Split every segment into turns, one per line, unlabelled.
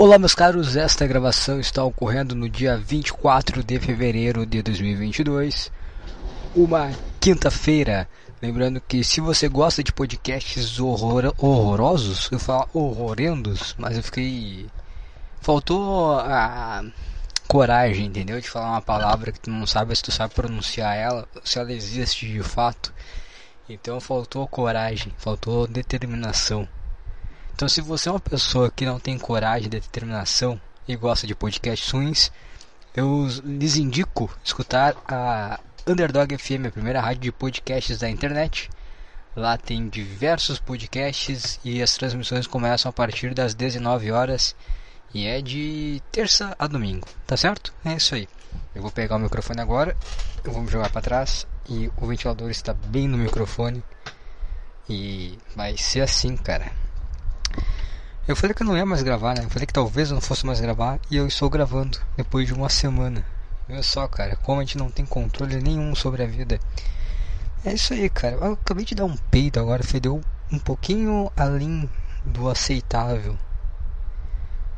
Olá, meus caros. Esta gravação está ocorrendo no dia 24 de fevereiro de 2022, uma quinta-feira. Lembrando que se você gosta de podcasts horror horrorosos, eu falo horrorendos, mas eu fiquei. Faltou a coragem, entendeu? De falar uma palavra que tu não sabe se tu sabe pronunciar ela, se ela existe de fato. Então faltou coragem, faltou determinação. Então, se você é uma pessoa que não tem coragem, determinação e gosta de podcasts ruins, eu lhes indico escutar a Underdog FM, a primeira rádio de podcasts da internet. Lá tem diversos podcasts e as transmissões começam a partir das 19 horas e é de terça a domingo, tá certo? É isso aí. Eu vou pegar o microfone agora, eu vou me jogar para trás e o ventilador está bem no microfone e vai ser assim, cara. Eu falei que eu não ia mais gravar, né? Eu falei que talvez eu não fosse mais gravar e eu estou gravando depois de uma semana. Olha só, cara, como a gente não tem controle nenhum sobre a vida. É isso aí, cara. Eu acabei de dar um peito agora, fedeu um pouquinho além do aceitável.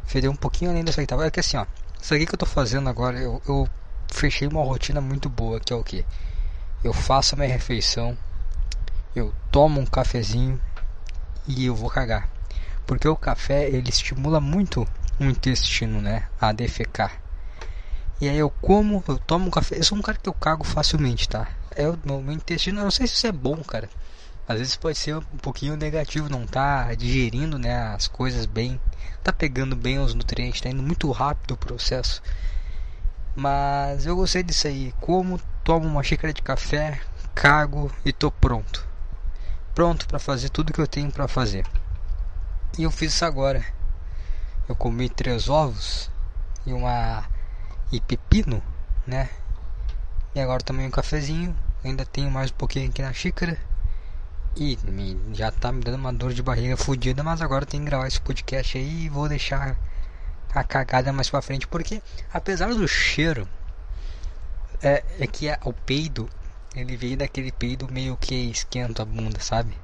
Fedeu um pouquinho além do aceitável. É que assim, ó, isso aqui que eu tô fazendo agora, eu, eu fechei uma rotina muito boa, que é o que? Eu faço a minha refeição, eu tomo um cafezinho e eu vou cagar porque o café ele estimula muito o intestino, né, a defecar. E aí eu como, eu tomo café, eu sou um cara que eu cago facilmente, tá? É o meu, meu intestino, eu não sei se isso é bom, cara. Às vezes pode ser um pouquinho negativo, não tá digerindo, né, as coisas bem, tá pegando bem os nutrientes, tá indo muito rápido o processo. Mas eu gostei disso aí. Como tomo uma xícara de café, cago e tô pronto. Pronto para fazer tudo que eu tenho para fazer. E eu fiz isso agora. Eu comi três ovos e uma e pepino, né? E agora também um cafezinho. Ainda tenho mais um pouquinho aqui na xícara. E me, já tá me dando uma dor de barriga fodida, mas agora tem que gravar esse podcast aí e vou deixar a cagada mais pra frente, porque apesar do cheiro, é, é que a, o peido, ele veio daquele peido meio que esquenta a bunda, sabe?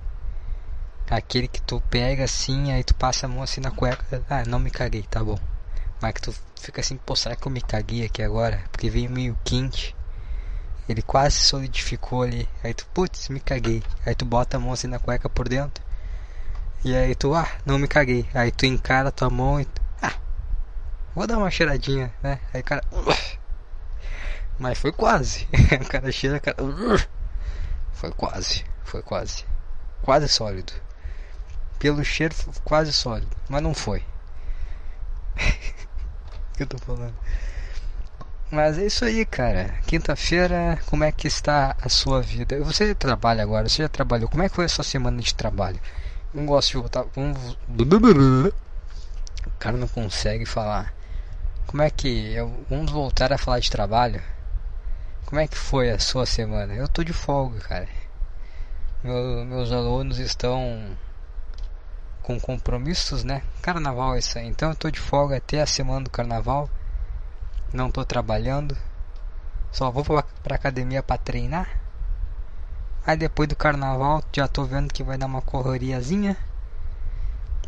Aquele que tu pega assim, aí tu passa a mão assim na cueca. Ah, não me caguei, tá bom. Mas que tu fica assim, pô, será que eu me caguei aqui agora? Porque veio meio quente. Ele quase solidificou ali. Aí tu, putz, me caguei. Aí tu bota a mão assim na cueca por dentro. E aí tu, ah, não me caguei. Aí tu encara tua mão e. Ah, vou dar uma cheiradinha, né? Aí o cara. Mas foi quase. o cara cheira, cara. Foi quase, foi quase. Quase sólido. Pelo cheiro quase sólido, mas não foi. que eu tô falando? Mas é isso aí, cara. Quinta-feira, como é que está a sua vida? Você trabalha agora, você já trabalhou. Como é que foi a sua semana de trabalho? Não gosto de voltar. Vamos... O cara não consegue falar. Como é que. Eu... Vamos voltar a falar de trabalho? Como é que foi a sua semana? Eu tô de folga, cara. Meu, meus alunos estão com compromissos, né? Carnaval é isso aí. Então eu tô de folga até a semana do carnaval. Não tô trabalhando. Só vou pra, pra academia para treinar. Aí depois do carnaval já tô vendo que vai dar uma correriazinha.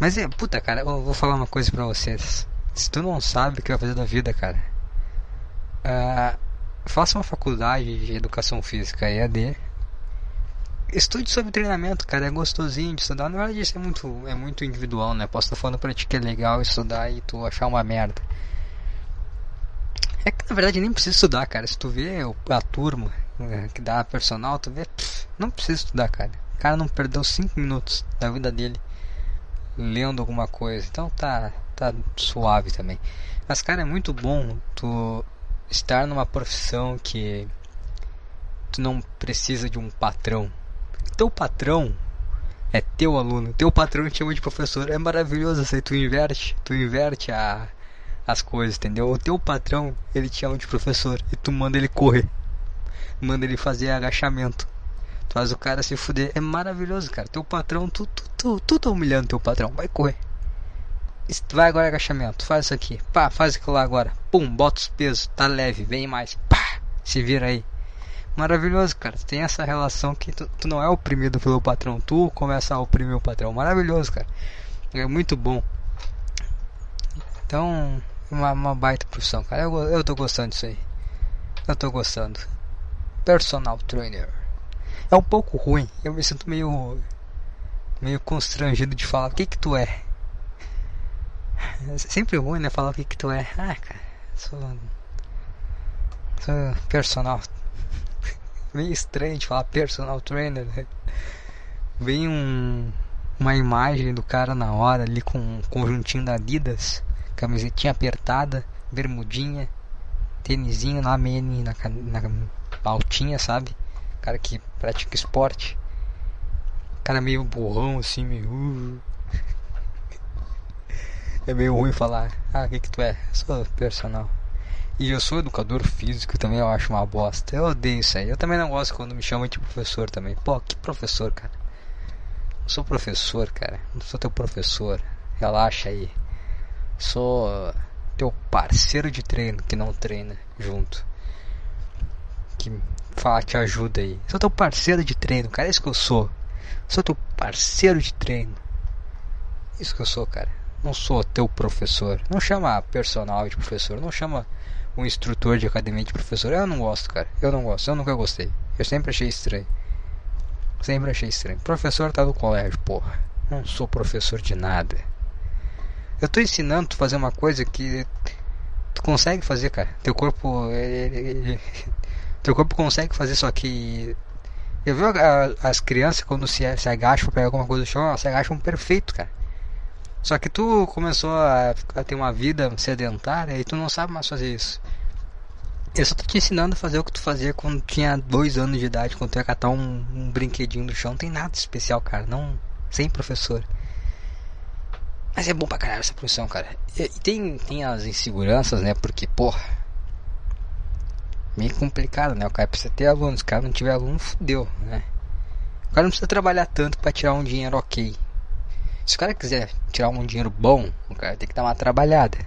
Mas é, puta cara, eu vou falar uma coisa pra vocês. Se tu não sabe o que vai fazer da vida, cara. Uh, faça uma faculdade de educação física EAD estude sobre treinamento, cara, é gostosinho de estudar. Na verdade, isso é muito, é muito individual, né? Posso estar falando pra ti que é legal estudar e tu achar uma merda. É que na verdade nem precisa estudar, cara. Se tu vê a turma né, que dá personal, tu vê, pff, não precisa estudar, cara. O cara não perdeu 5 minutos da vida dele lendo alguma coisa. Então tá, tá suave também. Mas, cara, é muito bom tu estar numa profissão que tu não precisa de um patrão teu patrão é teu aluno, teu patrão te chama de professor, é maravilhoso aí, tu inverte, tu inverte a, as coisas, entendeu? O teu patrão, ele te chama de professor e tu manda ele correr, manda ele fazer agachamento, tu faz o cara se fuder, é maravilhoso, cara, teu patrão, tu, tu, tu, tu tá humilhando teu patrão, vai correr. Vai agora agachamento, faz isso aqui, pá, faz aquilo lá agora, pum, bota os pesos, tá leve, vem mais, pá, se vira aí maravilhoso, cara. Tem essa relação que tu, tu, não é oprimido pelo patrão, tu começa a oprimir o patrão. Maravilhoso, cara. É muito bom. Então, uma, uma baita profissão, cara. Eu, eu tô gostando disso aí. Eu tô gostando. Personal trainer. É um pouco ruim. Eu me sinto meio. meio constrangido de falar o que que tu é. É sempre ruim, né? Falar o que que tu é. Ah, cara. Sou. Sou personal. Meio estranho de falar personal trainer, né? Vem um. Uma imagem do cara na hora ali com um conjuntinho da Adidas camisetinha apertada, bermudinha, tênisinho na mene, na, na altinha, sabe? Cara que pratica esporte. Cara meio burrão assim, meio. Uh. É meio ruim falar. Ah, o que, que tu é? Sou personal. E eu sou educador físico também, eu acho uma bosta. Eu odeio isso aí. Eu também não gosto quando me chamam de professor também. Pô, que professor, cara? Eu sou professor, cara. Não sou teu professor. Relaxa aí. Sou teu parceiro de treino que não treina junto. Que fala, te ajuda aí. Sou teu parceiro de treino, cara. É isso que eu sou. Sou teu parceiro de treino. É isso que eu sou, cara. Não sou teu professor. Não chama personal de professor. Não chama um instrutor de academia de professor. Eu não gosto, cara. Eu não gosto. Eu nunca gostei. Eu sempre achei estranho. Sempre achei estranho. Professor tá no colégio, porra. Não sou professor de nada. Eu tô ensinando tu fazer uma coisa que tu consegue fazer, cara. Teu corpo. Ele, ele, teu corpo consegue fazer, só que. Eu vi as crianças quando se, se agacham pra pegar alguma coisa do chão, elas se agacham perfeito, cara. Só que tu começou a, a, ter uma vida sedentária e tu não sabe mais fazer isso. Eu só tô te ensinando a fazer o que tu fazia quando tinha dois anos de idade, quando tu ia catar um, um brinquedinho do chão. Não tem nada especial, cara. Não. Sem professor. Mas é bom pra caralho essa profissão, cara. E, tem, tem as inseguranças, né? Porque, porra. Meio complicado, né? O cara precisa ter alunos. Se o cara não tiver aluno, fudeu, né? O cara não precisa trabalhar tanto para tirar um dinheiro ok. Se o cara quiser tirar um dinheiro bom, o cara tem que dar uma trabalhada.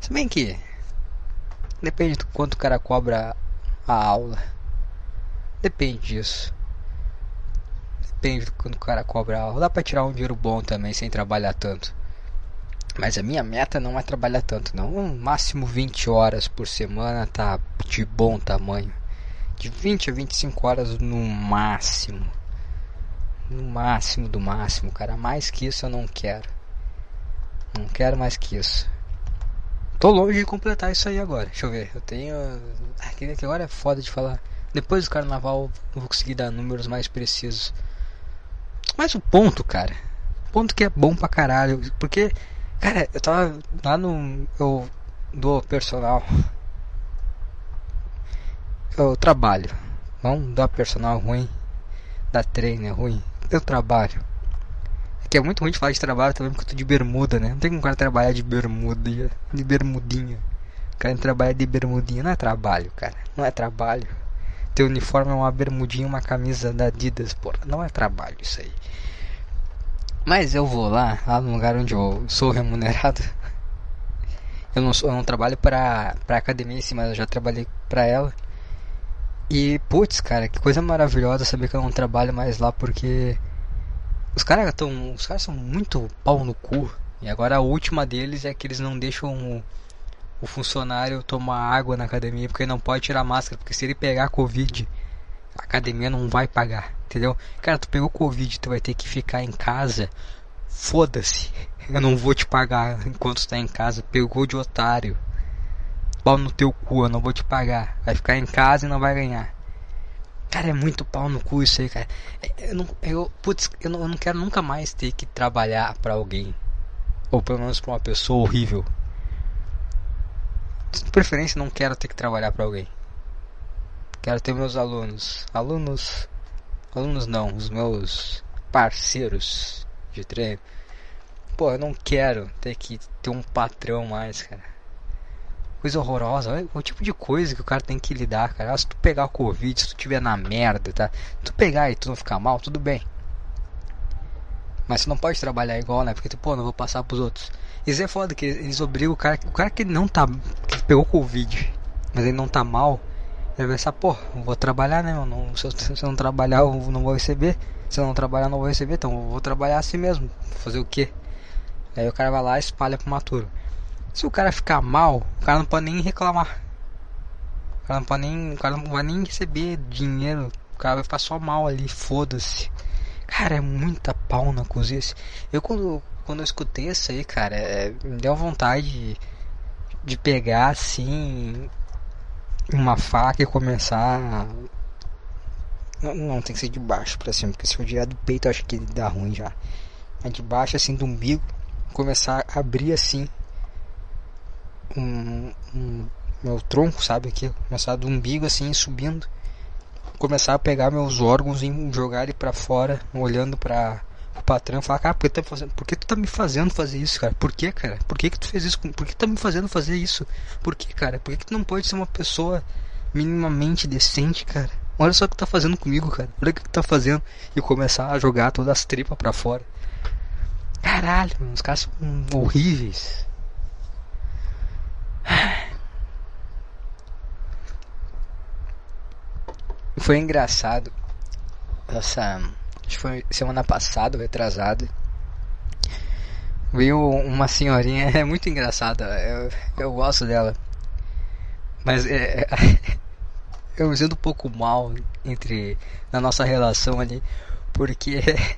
Se bem que. Depende do quanto o cara cobra a aula. Depende disso depende do quanto o cara cobra a aula. Dá pra tirar um dinheiro bom também sem trabalhar tanto. Mas a minha meta não é trabalhar tanto, não. Um máximo 20 horas por semana tá de bom tamanho. De 20 a 25 horas no máximo. No máximo do máximo, cara. Mais que isso eu não quero. Não quero mais que isso. Tô longe de completar isso aí agora. Deixa eu ver. Eu tenho. Ah, que agora é foda de falar. Depois do carnaval eu vou conseguir dar números mais precisos. Mas o ponto, cara. O ponto que é bom pra caralho. Porque Cara, eu tava lá no. Eu do personal. Eu trabalho. Não dá personal ruim. Dá treino é ruim. Eu trabalho. Que é muito ruim de falar de trabalho também porque eu tô de bermuda, né? Não tem como cara trabalhar de bermuda, de bermudinha. O cara trabalha de bermudinha. Não é trabalho, cara. Não é trabalho. Teu uniforme é uma bermudinha uma camisa da Adidas, porra. Não é trabalho isso aí. Mas eu vou lá, lá no lugar onde eu sou remunerado. Eu não, sou, eu não trabalho pra, pra academia em si, mas eu já trabalhei pra ela. E, putz, cara, que coisa maravilhosa saber que eu não trabalho mais lá porque os caras estão. Os caras são muito pau no cu. E agora a última deles é que eles não deixam o, o funcionário tomar água na academia porque não pode tirar máscara. Porque se ele pegar Covid, a academia não vai pagar entendeu? Cara, tu pegou Covid, tu vai ter que ficar em casa. Foda-se. Eu não vou te pagar enquanto está em casa. Pegou de otário. Pau no teu cu, eu não vou te pagar. Vai ficar em casa e não vai ganhar. Cara, é muito pau no cu isso aí, cara. É, eu não, eu, putz, eu não, eu não quero nunca mais ter que trabalhar para alguém. Ou pelo menos pra uma pessoa horrível. De preferência, não quero ter que trabalhar para alguém. Quero ter meus alunos. Alunos alunos não, os meus parceiros de treino. Pô, eu não quero ter que ter um patrão mais, cara. Coisa horrorosa, olha o tipo de coisa que o cara tem que lidar, cara. Se tu pegar o Covid, se tu tiver na merda, tá? Se tu pegar e tu não ficar mal, tudo bem. Mas você não pode trabalhar igual, né? Porque tu, pô, não vou passar pros outros. Isso é foda que eles obrigam o cara, o cara que não tá, que pegou Covid, mas ele não tá mal, ele vai pensar, pô, vou trabalhar, né, mano? Se eu, se eu não trabalhar, eu não vou receber. Se eu não trabalhar, eu não vou receber. Então eu vou trabalhar assim mesmo. Fazer o quê? Aí o cara vai lá e espalha pro maturo. Se o cara ficar mal, o cara não pode nem reclamar. O cara não pode nem. O cara não vai nem receber dinheiro. O cara vai ficar só mal ali, foda-se. Cara, é muita pau na cozinha. Eu quando, quando eu escutei isso aí, cara, é, me deu vontade de, de pegar assim uma faca e começar. Não, não, tem que ser de baixo pra cima, porque se for direto do peito eu acho que dá ruim já. É de baixo assim do umbigo, começar a abrir assim um, um meu tronco, sabe aqui, começar do umbigo assim subindo, começar a pegar meus órgãos e jogar ele para fora, olhando para o patrão, falar, cara, por que, tá fazendo, por que tu tá me fazendo fazer isso, cara? Por que, cara? Por que que tu fez isso? Por que tu tá me fazendo fazer isso? Por que, cara? Por que, que tu não pode ser uma pessoa minimamente decente, cara? Olha só o que tá fazendo comigo, cara. Olha o que tu tá fazendo. E começar a jogar todas as tripas para fora. Caralho, os caras são horríveis. Foi engraçado. Essa. Acho que foi semana passada, retrasada. Veio uma senhorinha, é muito engraçada. Eu, eu gosto dela. Mas é, eu me sinto um pouco mal entre na nossa relação ali, porque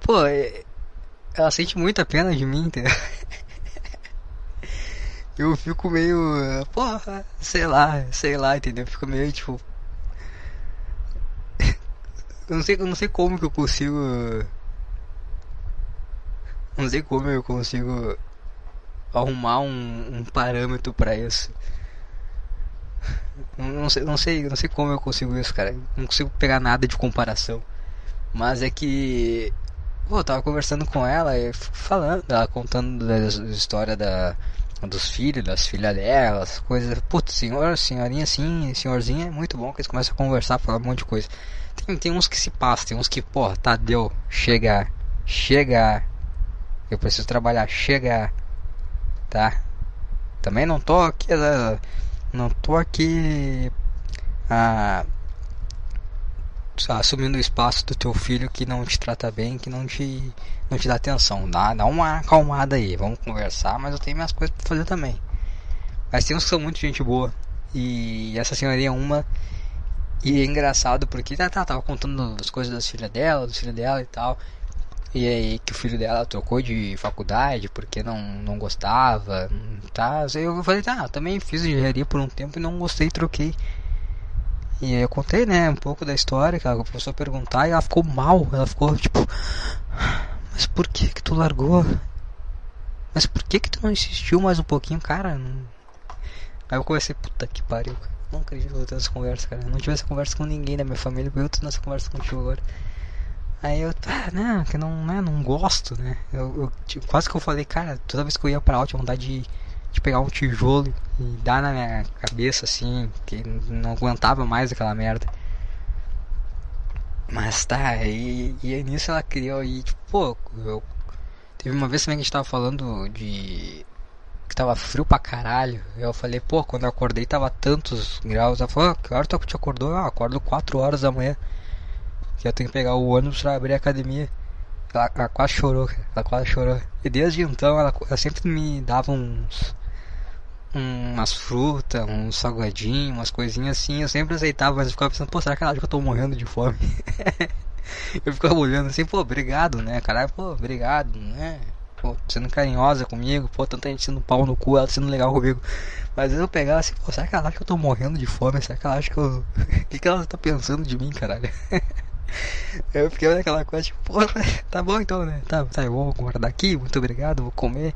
pô, é, ela sente muita pena de mim, entendeu? Eu fico meio. Porra, sei lá, sei lá, entendeu? Eu fico meio tipo. eu não sei, eu não sei como que eu consigo. Não sei como eu consigo arrumar um, um parâmetro para isso. Não sei, não sei, não sei como eu consigo isso, cara. Não consigo pegar nada de comparação. Mas é que Pô, eu tava conversando com ela e falando, ela contando da história da dos filhos, das filhas delas, coisas. Putz, senhor, senhorinha assim, senhorzinha é muito bom que eles começam a conversar, falar um monte de coisa. Tem, tem uns que se passam, tem uns que, pô, tá, deu, chega, chega. Eu preciso trabalhar, chega, tá? Também não tô aqui, eh, não tô aqui. Ah, assumindo o espaço do teu filho que não te trata bem, que não te, não te dá atenção. Dá, dá uma acalmada aí, vamos conversar, mas eu tenho minhas coisas pra fazer também. Mas tem uns que são muito gente boa. E essa senhorinha é uma. E é engraçado porque tá, tá, tava contando as coisas das filhas dela, dos filhos dela e tal. E aí que o filho dela trocou de faculdade porque não, não gostava. Tá? Eu falei, tá, também fiz engenharia por um tempo e não gostei, troquei. E eu contei, né, um pouco da história, que ela começou a perguntar e ela ficou mal. Ela ficou tipo, mas por que que tu largou? Mas por que que tu não insistiu mais um pouquinho, cara? Não... Aí eu comecei, puta que pariu, cara. Não acredito que eu tenho essa conversa, cara. Eu não tive essa conversa com ninguém da minha família, eu tô nessa conversa contigo agora. Aí eu, ah, né, que não, né, não gosto, né. Eu, eu tipo, quase que eu falei, cara, toda vez que eu ia pra aula tinha vontade de de pegar um tijolo e dar na minha cabeça assim, que não aguentava mais aquela merda. Mas tá, e, e nisso ela criou e tipo, pô, eu, teve uma vez também que a gente tava falando de que tava frio pra caralho. Eu falei, pô, quando eu acordei tava tantos graus. Ela falou, ah, que hora tu te acordou? Eu acordo 4 horas da manhã. Que eu tenho que pegar o ônibus pra abrir a academia. Ela, ela quase chorou, ela quase chorou. E desde então ela, ela sempre me dava uns umas frutas, uns salgadinhos, umas coisinhas assim, eu sempre aceitava, mas eu ficava pensando, pô, será que ela acha que eu tô morrendo de fome? eu ficava olhando assim, pô, obrigado, né, caralho, pô, obrigado, né? Pô, sendo carinhosa comigo, pô, tanta gente sendo pau no cu, ela sendo legal comigo. Mas eu pegava assim, pô, será que ela acha que eu tô morrendo de fome? Será que ela acha que eu. O que, que ela tá pensando de mim, caralho? eu fiquei naquela coisa, tipo, pô, tá bom então, né? Tá, tá, eu vou guardar aqui, muito obrigado, vou comer.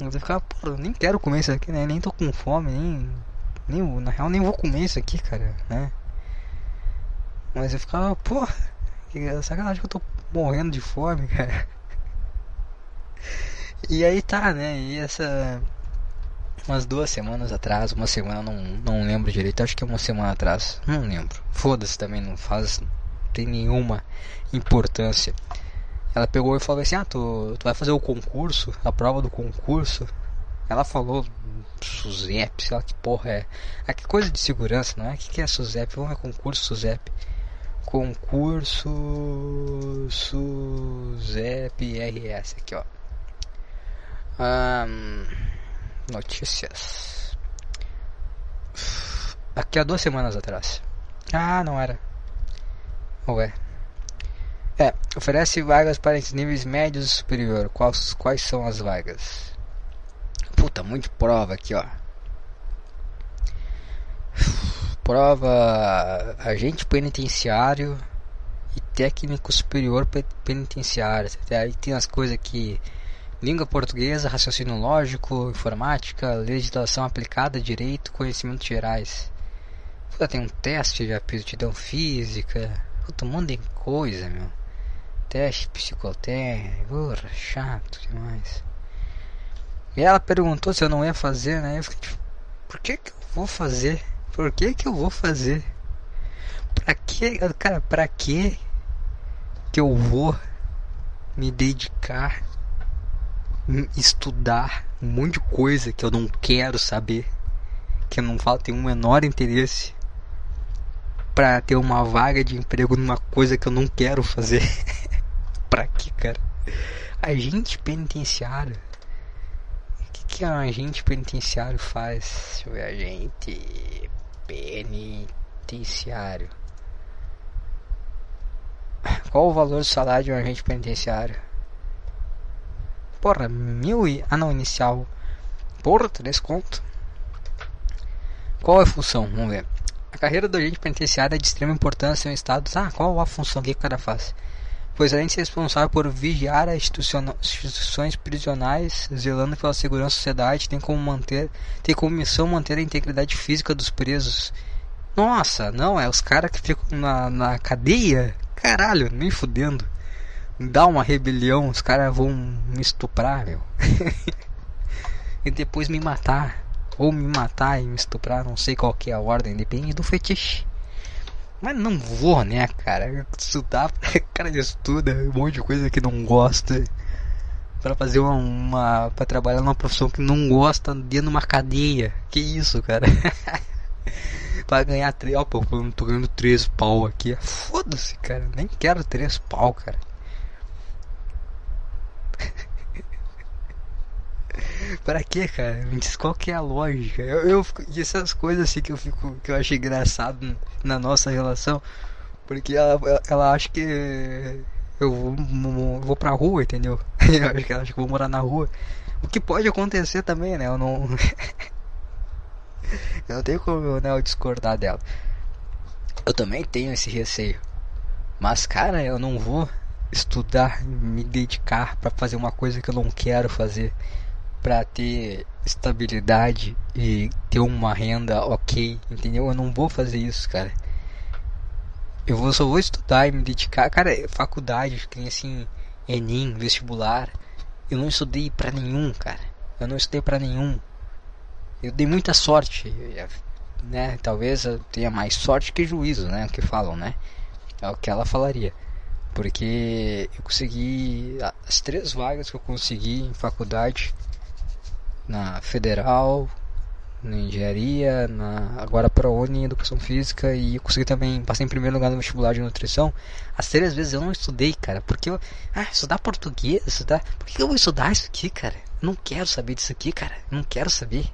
Mas eu ficava, pô, eu nem quero comer isso aqui, né? Nem tô com fome, nem, nem. Na real, nem vou comer isso aqui, cara, né? Mas eu ficava, pô, que sacanagem que eu tô morrendo de fome, cara. E aí tá, né? E essa. Umas duas semanas atrás, uma semana, não, não lembro direito, acho que é uma semana atrás, não lembro. Foda-se também, não faz. Tem nenhuma importância. Ela pegou e falou assim: Ah, tu, tu vai fazer o concurso, a prova do concurso. Ela falou SUSEP, sei lá que porra é. Ah, que coisa de segurança, não é? O que, que é SUSEP? Vamos ver concurso SUSEP. Concurso SUSEP RS, aqui ó. Um, notícias. Aqui há duas semanas atrás. Ah, não era. Ou é? É, oferece vagas para níveis médios e superior. Quais, quais são as vagas? Puta, muito prova aqui, ó. Prova agente penitenciário e técnico superior penitenciário. Aí tem as coisas que língua portuguesa, raciocínio lógico, informática, legislação aplicada, direito, conhecimentos gerais. Puta, tem um teste de aptidão física. Puta, um monte coisa, meu. Teste psicotécnico, chato demais. E ela perguntou se eu não ia fazer, né? Eu fiquei tipo, por que que eu vou fazer? Por que que eu vou fazer? Pra que, cara, pra que que eu vou me dedicar, estudar um monte de coisa que eu não quero saber, que eu não falo, tenho um menor interesse pra ter uma vaga de emprego numa coisa que eu não quero fazer. pra que, cara? Agente penitenciário que um agente penitenciário faz? Deixa eu ver, agente penitenciário. Qual o valor do salário de um agente penitenciário? Porra, mil e... Ah não, inicial. Porra, três conto. Qual é a função? Vamos ver. Carreira do agente penitenciário é de extrema importância em um estado. Ah, qual a função que o cara faz? pois além de ser responsável por vigiar as instituições prisionais, zelando pela segurança da sociedade, tem como manter, tem como missão manter a integridade física dos presos. Nossa, não, é os caras que ficam na, na cadeia? Caralho, nem fudendo. Dá uma rebelião, os caras vão me estuprar, meu. e depois me matar. Ou me matar e me estuprar, não sei qual que é a ordem, depende do fetiche. Mas não vou, né, cara? Estudar, cara estuda um monte de coisa que não gosta. Pra fazer uma, uma. pra trabalhar numa profissão que não gosta dentro de uma cadeia. Que isso, cara? pra ganhar três. Ó, pô, tô ganhando três pau aqui. Foda-se, cara. Nem quero três pau, cara. pra quê, cara? Me diz qual que é a lógica. Eu, eu e essas coisas assim que eu fico que eu acho engraçado na nossa relação, porque ela, ela acha que eu vou, vou pra rua, entendeu? Eu acho que ela acha que eu vou morar na rua. O que pode acontecer também, né? Eu não Eu não tenho como né, eu discordar dela. Eu também tenho esse receio. Mas cara, eu não vou estudar, me dedicar para fazer uma coisa que eu não quero fazer para ter estabilidade e ter uma renda ok, entendeu? Eu não vou fazer isso, cara. Eu vou, só vou estudar e me dedicar. Cara, faculdade, que nem assim, Enem, vestibular. Eu não estudei para nenhum, cara. Eu não estudei para nenhum. Eu dei muita sorte, né? Talvez eu tenha mais sorte que juízo, né? O que falam, né? É o que ela falaria. Porque eu consegui as três vagas que eu consegui em faculdade na Federal, na Engenharia, na agora ProUni em Educação Física e eu consegui também, passei em primeiro lugar no vestibular de nutrição. As três vezes eu não estudei, cara, porque eu, ah, estudar português, estudar, por que eu vou estudar isso aqui, cara? Não quero saber disso aqui, cara, não quero saber.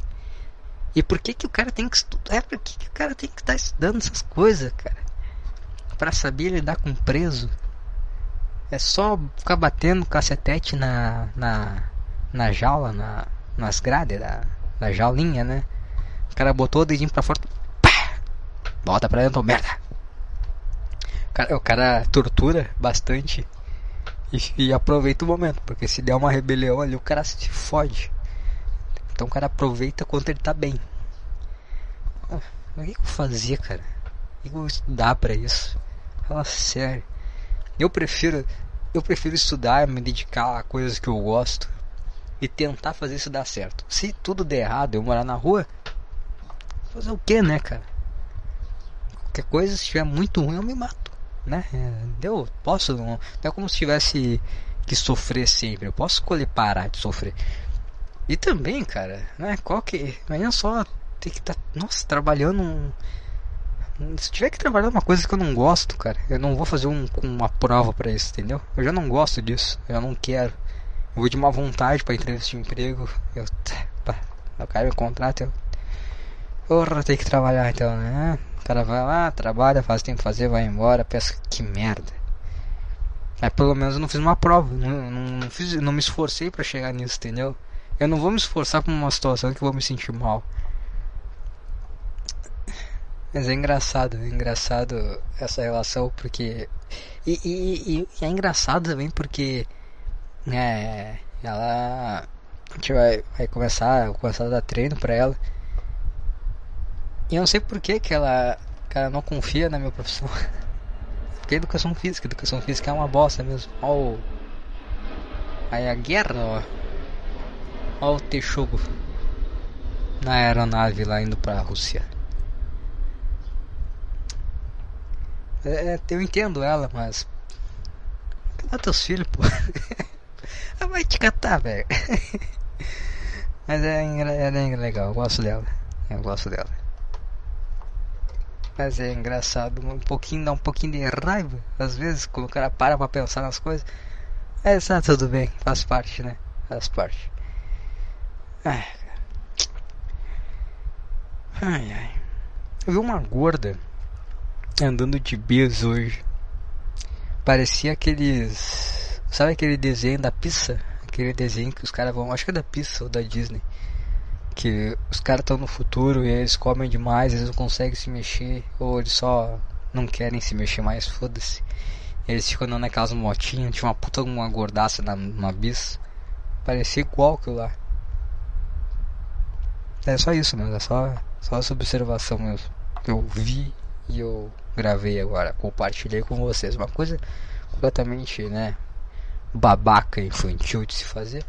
E por que que o cara tem que estudar? É, por que, que o cara tem que estar tá estudando essas coisas, cara? Para saber lidar com preso. É só ficar batendo cacetete na, na, na jaula, na, nas grades da, da jaulinha, né? O cara botou o dedinho pra fora. Pá! Volta pra dentro, merda! O cara, o cara tortura bastante e, e, aproveita o momento, porque se der uma rebelião ali, o cara se fode. Então o cara aproveita quando ele tá bem. Ah, o que eu fazia, cara? O que eu estudar pra isso? Fala sério. Eu prefiro, eu prefiro estudar, me dedicar a coisas que eu gosto e tentar fazer isso dar certo. Se tudo der errado, eu morar na rua, fazer o que, né, cara? Qualquer coisa, se estiver muito ruim, eu me mato, né? Eu posso, não, é como se tivesse que sofrer sempre. Eu posso escolher parar de sofrer. E também, cara, né? Qual que. Imagina só ter que estar, tá, nossa, trabalhando. Um, se tiver que trabalhar uma coisa que eu não gosto, cara, eu não vou fazer um, uma prova para isso, entendeu? Eu já não gosto disso, eu não quero. Vou de uma vontade pra entrevista de emprego. Eu. O cara me eu. Porra, tem que trabalhar então, né? O cara vai lá, trabalha, faz o que tem que fazer, vai embora, pensa que merda. Mas pelo menos eu não fiz uma prova, não, não, não, fiz, não me esforcei para chegar nisso, entendeu? Eu não vou me esforçar pra uma situação que eu vou me sentir mal. Mas é engraçado, é engraçado essa relação porque. E, e, e é engraçado também porque. É. Ela. A gente vai, vai começar, começar a dar treino pra ela. E eu não sei por que, que ela, ela não confia na minha profissão. Porque é educação física, educação física é uma bosta mesmo. Ó o... Aí a guerra, ó. Ó o Texugo. Na aeronave lá indo pra Rússia. É, é eu entendo ela, mas. Cadê teus filhos, pô? Ela vai te catar, velho. mas é, é, é legal, eu gosto dela. Eu gosto dela. Mas é engraçado, um pouquinho, dá um pouquinho de raiva, às vezes, quando o cara para pra pensar nas coisas. É, tá tudo bem, faz parte, né? Faz parte. Ai, ai, ai. Eu vi uma gorda andando de bis hoje. Parecia aqueles. Sabe aquele desenho da pizza? Aquele desenho que os caras vão. Acho que é da pizza ou da Disney que os caras estão no futuro e eles comem demais, eles não conseguem se mexer, ou eles só não querem se mexer mais, foda-se. Eles ficam andando naquelas motinhas, tinha uma puta uma gordaça na, numa bis. Parecia igual aquilo lá. É só isso mesmo, é só, só essa observação mesmo. Eu vi e eu gravei agora, compartilhei com vocês. Uma coisa completamente, né, babaca, infantil de se fazer.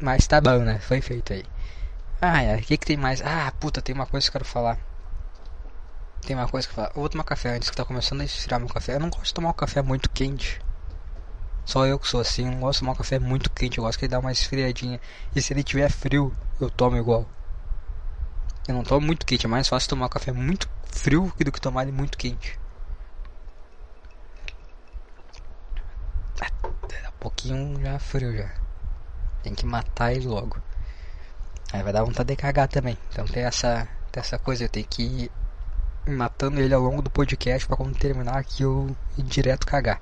Mas tá bom, né? Foi feito aí. Ah, é. O que, que tem mais? Ah, puta, tem uma coisa que eu quero falar. Tem uma coisa que eu falar. Eu vou tomar café antes que tá começando a esfriar meu café. Eu não gosto de tomar um café muito quente. Só eu que sou assim, não gosto de tomar um café muito quente. Eu gosto que ele dá uma esfriadinha. E se ele tiver frio, eu tomo igual. Eu não tomo muito quente, é mais fácil tomar café muito frio do que tomar ele muito quente. Ah, um pouquinho já frio já. Tem que matar ele logo. Aí vai dar vontade de cagar também. Então tem essa, tem essa coisa, eu tenho que ir matando ele ao longo do podcast para quando terminar aqui eu ir direto cagar.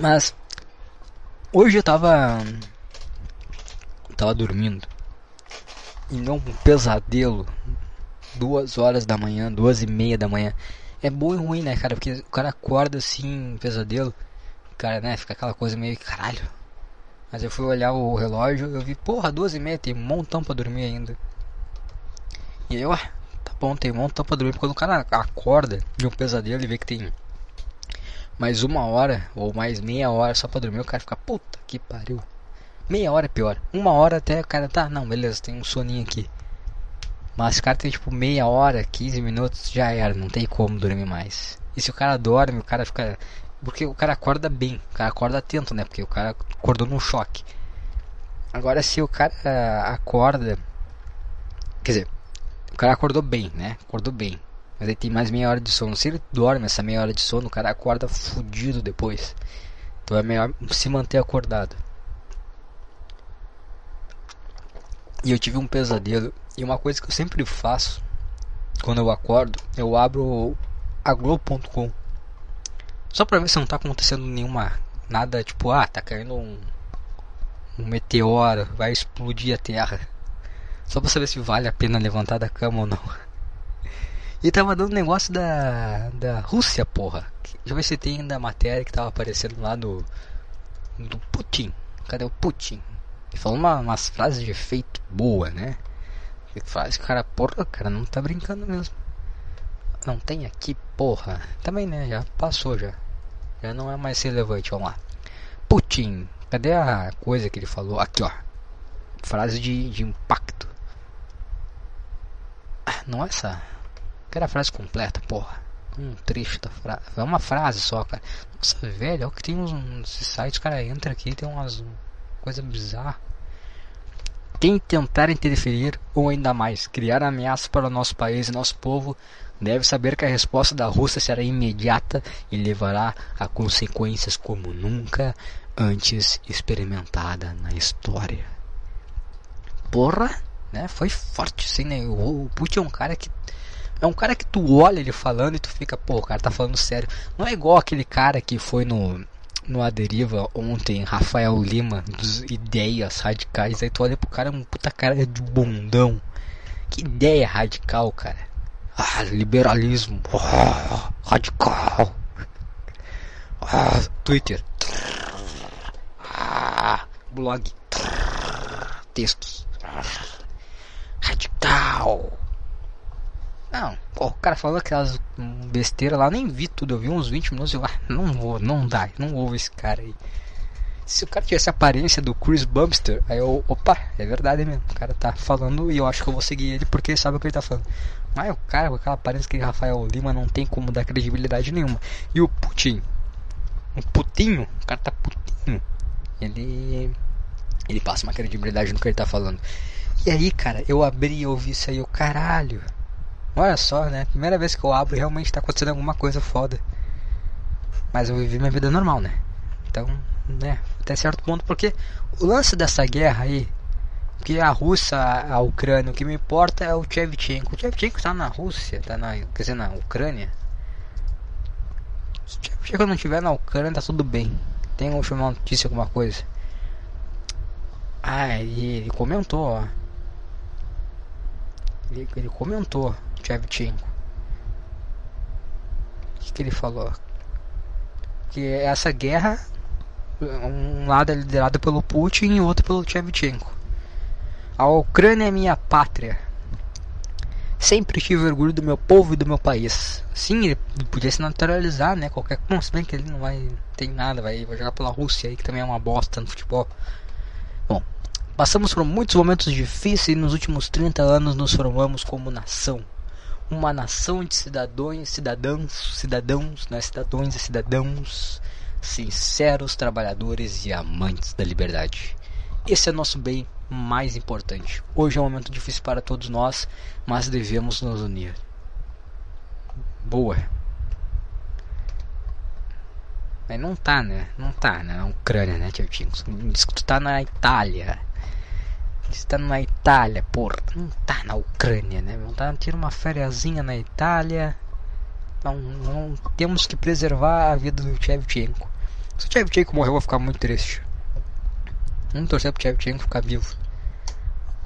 Mas hoje eu tava tava dormindo e não um pesadelo duas horas da manhã, duas e meia da manhã. É bom e ruim, né, cara? Porque o cara acorda assim, pesadelo, o cara, né, fica aquela coisa meio caralho mas eu fui olhar o relógio eu vi, porra, duas e meia, tem um montão pra dormir ainda. E aí eu, ah, tá bom, tem um montão pra dormir. Quando o cara acorda de um pesadelo e vê que tem mais uma hora ou mais meia hora só pra dormir, o cara fica, puta que pariu. Meia hora é pior. Uma hora até o cara tá, não, beleza, tem um soninho aqui. Mas o cara tem tipo meia hora, 15 minutos, já era, não tem como dormir mais. E se o cara dorme, o cara fica porque o cara acorda bem, o cara acorda atento, né? Porque o cara acordou num choque. Agora, se o cara acorda. Quer dizer, o cara acordou bem, né? Acordou bem. Mas ele tem mais meia hora de sono. Se ele dorme essa meia hora de sono, o cara acorda fudido depois. Então é melhor se manter acordado. E eu tive um pesadelo. E uma coisa que eu sempre faço quando eu acordo, eu abro a Globo.com só pra ver se não tá acontecendo nenhuma. Nada tipo, ah, tá caindo um. Um meteoro, vai explodir a Terra. Só pra saber se vale a pena levantar da cama ou não. E tava dando negócio da. Da Rússia, porra. Deixa eu ver se tem ainda a matéria que tava aparecendo lá do. Do Putin. Cadê o Putin? Ele falou uma, umas frases de efeito boa, né? Frase, cara, porra, cara, não tá brincando mesmo. Não tem aqui, porra. Também, né? Já passou já. Já não é mais relevante, vamos lá. Putin. Cadê a coisa que ele falou? Aqui, ó. Frase de, de impacto. Ah, não é essa. Quero a frase completa, porra. Um trecho da frase. É uma frase só, cara. Nossa, velho, é o que tem uns, uns sites, cara entra aqui tem umas coisas bizarras. Quem tentar interferir ou ainda mais criar ameaças para o nosso país e nosso povo deve saber que a resposta da Rússia será imediata e levará a consequências como nunca antes experimentada na história. Porra, né? Foi forte sim, né? O Putin é um cara que é um cara que tu olha ele falando e tu fica, pô, o cara tá falando sério. Não é igual aquele cara que foi no no Aderiva ontem, Rafael Lima, dos Ideias Radicais. Aí tu olha pro cara, um puta cara de bundão. Que ideia radical, cara. Ah, liberalismo. Ah, radical. Ah, Twitter. Ah, blog. Textos. Radical. Não, o cara falou aquelas besteiras lá, nem vi tudo, eu vi uns 20 minutos e eu, ah, não vou, não dá, não ouvo esse cara aí. Se o cara tivesse a aparência do Chris Bumster, aí eu, opa, é verdade mesmo, o cara tá falando e eu acho que eu vou seguir ele porque ele sabe o que ele tá falando. Mas o cara com aquela aparência que Rafael Lima não tem como dar credibilidade nenhuma. E o Putin, o Putinho, o cara tá putinho, ele, ele passa uma credibilidade no que ele tá falando. E aí, cara, eu abri e ouvi isso aí, o caralho. Olha só, né? Primeira vez que eu abro realmente tá acontecendo alguma coisa foda. Mas eu vivi minha vida normal, né? Então, né? Até certo ponto, porque o lance dessa guerra aí, que a Rússia, a Ucrânia, o que me importa é o Chevchenko. O Chevchenko tá na Rússia, tá na, quer dizer, na Ucrânia. Se o não estiver na Ucrânia, tá tudo bem. Tem alguma notícia, alguma coisa. Ah, ele, ele comentou, ó. Ele, ele comentou Shevchenko. O que, que ele falou? Que essa guerra, um lado é liderado pelo Putin e outro pelo Shevchenko. A Ucrânia é minha pátria. Sempre tive orgulho do meu povo e do meu país. Sim, ele podia se naturalizar, né? Qualquer. Bom, se bem que ele não vai. Tem nada, vai, vai jogar pela Rússia aí, que também é uma bosta no futebol. Bom, passamos por muitos momentos difíceis e nos últimos 30 anos nos formamos como nação uma nação de cidadãos, cidadãos, cidadãos, né, cidadãos e cidadãos sinceros, trabalhadores e amantes da liberdade. Esse é nosso bem mais importante. Hoje é um momento difícil para todos nós, mas devemos nos unir. Boa. Mas não tá, né? Não tá né? na Ucrânia, né, tio Diz que tu tá na Itália está na Itália, porra. Não tá na Ucrânia, né? Não tá, tira uma fériazinha na Itália. Não, não temos que preservar a vida do Shevchenko. Se o Shevchenko morrer, eu vou ficar muito triste. Vamos torcer pro Shevchenko ficar vivo.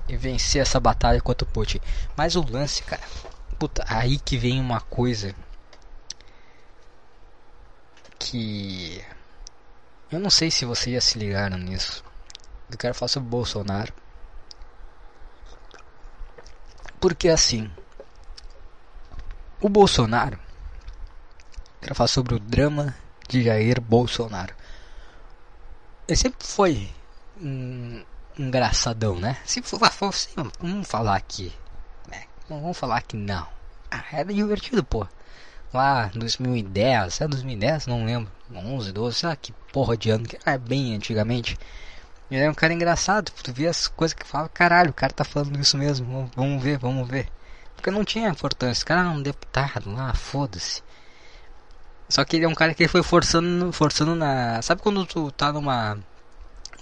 E vencer essa batalha contra o Putin. Mas o lance, cara. Puta, aí que vem uma coisa. Que. Eu não sei se vocês já se ligaram nisso. Eu quero falar sobre o Bolsonaro. Porque assim, o Bolsonaro, falar sobre o drama de Jair Bolsonaro. Ele sempre foi um engraçadão, né? Se for, assim, vamos falar aqui, né? Vamos falar que não. Ah, era divertido, pô. Lá 2010, é 2010, não lembro, 11, 12, sei lá que porra de ano que era bem antigamente. Ele é um cara engraçado, tu vê as coisas que fala, caralho, o cara tá falando isso mesmo, vamos ver, vamos ver. Porque não tinha importância, esse cara era um deputado lá, foda-se. Só que ele é um cara que foi forçando, forçando na. Sabe quando tu tá numa.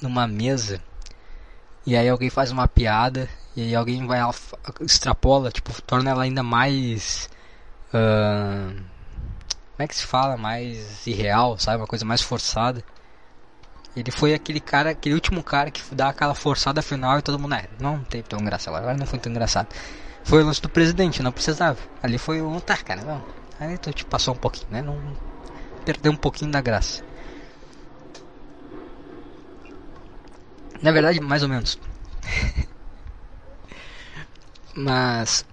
numa mesa e aí alguém faz uma piada e aí alguém vai extrapola, tipo, torna ela ainda mais. Uh, como é que se fala? Mais irreal, sabe? Uma coisa mais forçada. Ele foi aquele cara, aquele último cara que dá aquela forçada final e todo mundo, é, não teve tão engraçado, agora não foi tão engraçado. Foi o lance do presidente, não precisava. Ali foi um, tá, cara, não. Aí tu te passou um pouquinho, né? Não perdeu um pouquinho da graça. Na verdade, mais ou menos. Mas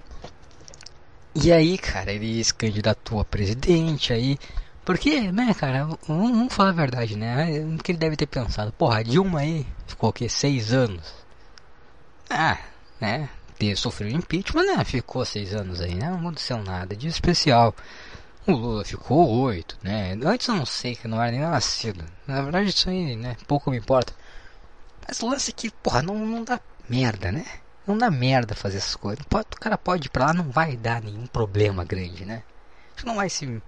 e aí, cara, ele se candidatou a presidente aí porque, né, cara, vamos, falar a verdade, né? O que ele deve ter pensado? Porra, a Dilma aí ficou o quê? Seis anos? Ah, né? Ter, sofreu impeachment, né? Ficou seis anos aí, né? Não aconteceu nada de especial. O Lula ficou oito, né? Antes eu não sei, que não era nem nascido. Na verdade, isso aí, né? Pouco me importa. Mas o lance é que, porra, não, não dá. merda, né? Não dá merda fazer essas coisas. Pode, o cara pode ir pra lá, não vai dar nenhum problema grande, né? Não vai se. Não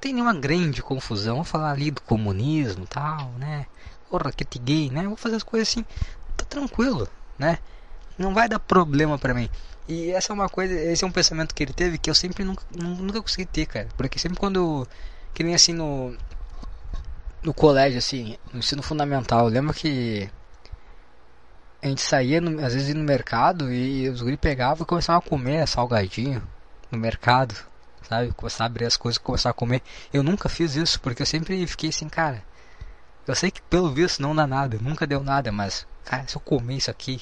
tem nenhuma grande confusão. Vou falar ali do comunismo tal, né? Porra, que gay, né? Vou fazer as coisas assim. Tá tranquilo, né? Não vai dar problema pra mim. E essa é uma coisa, esse é um pensamento que ele teve que eu sempre nunca, nunca consegui ter, cara. Porque sempre quando. Que nem assim no. No colégio, assim, no ensino fundamental, eu lembro que a gente saía, no, às vezes, no mercado e os guri pegavam e começavam a comer salgadinho no mercado, sabe? Começar a abrir as coisas e começar a comer. Eu nunca fiz isso porque eu sempre fiquei assim, cara. Eu sei que pelo visto não dá nada, nunca deu nada, mas, cara, se eu comer isso aqui,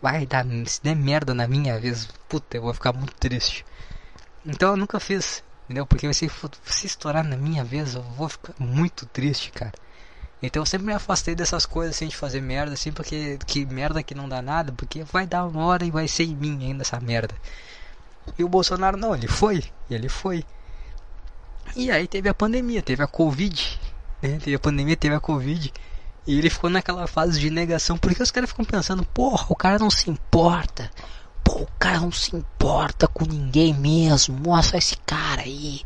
vai dar, se der merda na minha vez, puta, eu vou ficar muito triste. Então eu nunca fiz, entendeu? Porque se, se estourar na minha vez, eu vou ficar muito triste, cara. Então eu sempre me afastei dessas coisas assim de fazer merda, assim, porque que merda que não dá nada, porque vai dar uma hora e vai ser em mim ainda essa merda. E o Bolsonaro não, ele foi, ele foi. E aí teve a pandemia, teve a Covid, né? Teve a pandemia, teve a Covid. E ele ficou naquela fase de negação, porque os caras ficam pensando, porra, o cara não se importa. Pô, o cara não se importa com ninguém mesmo. Mostra esse cara aí.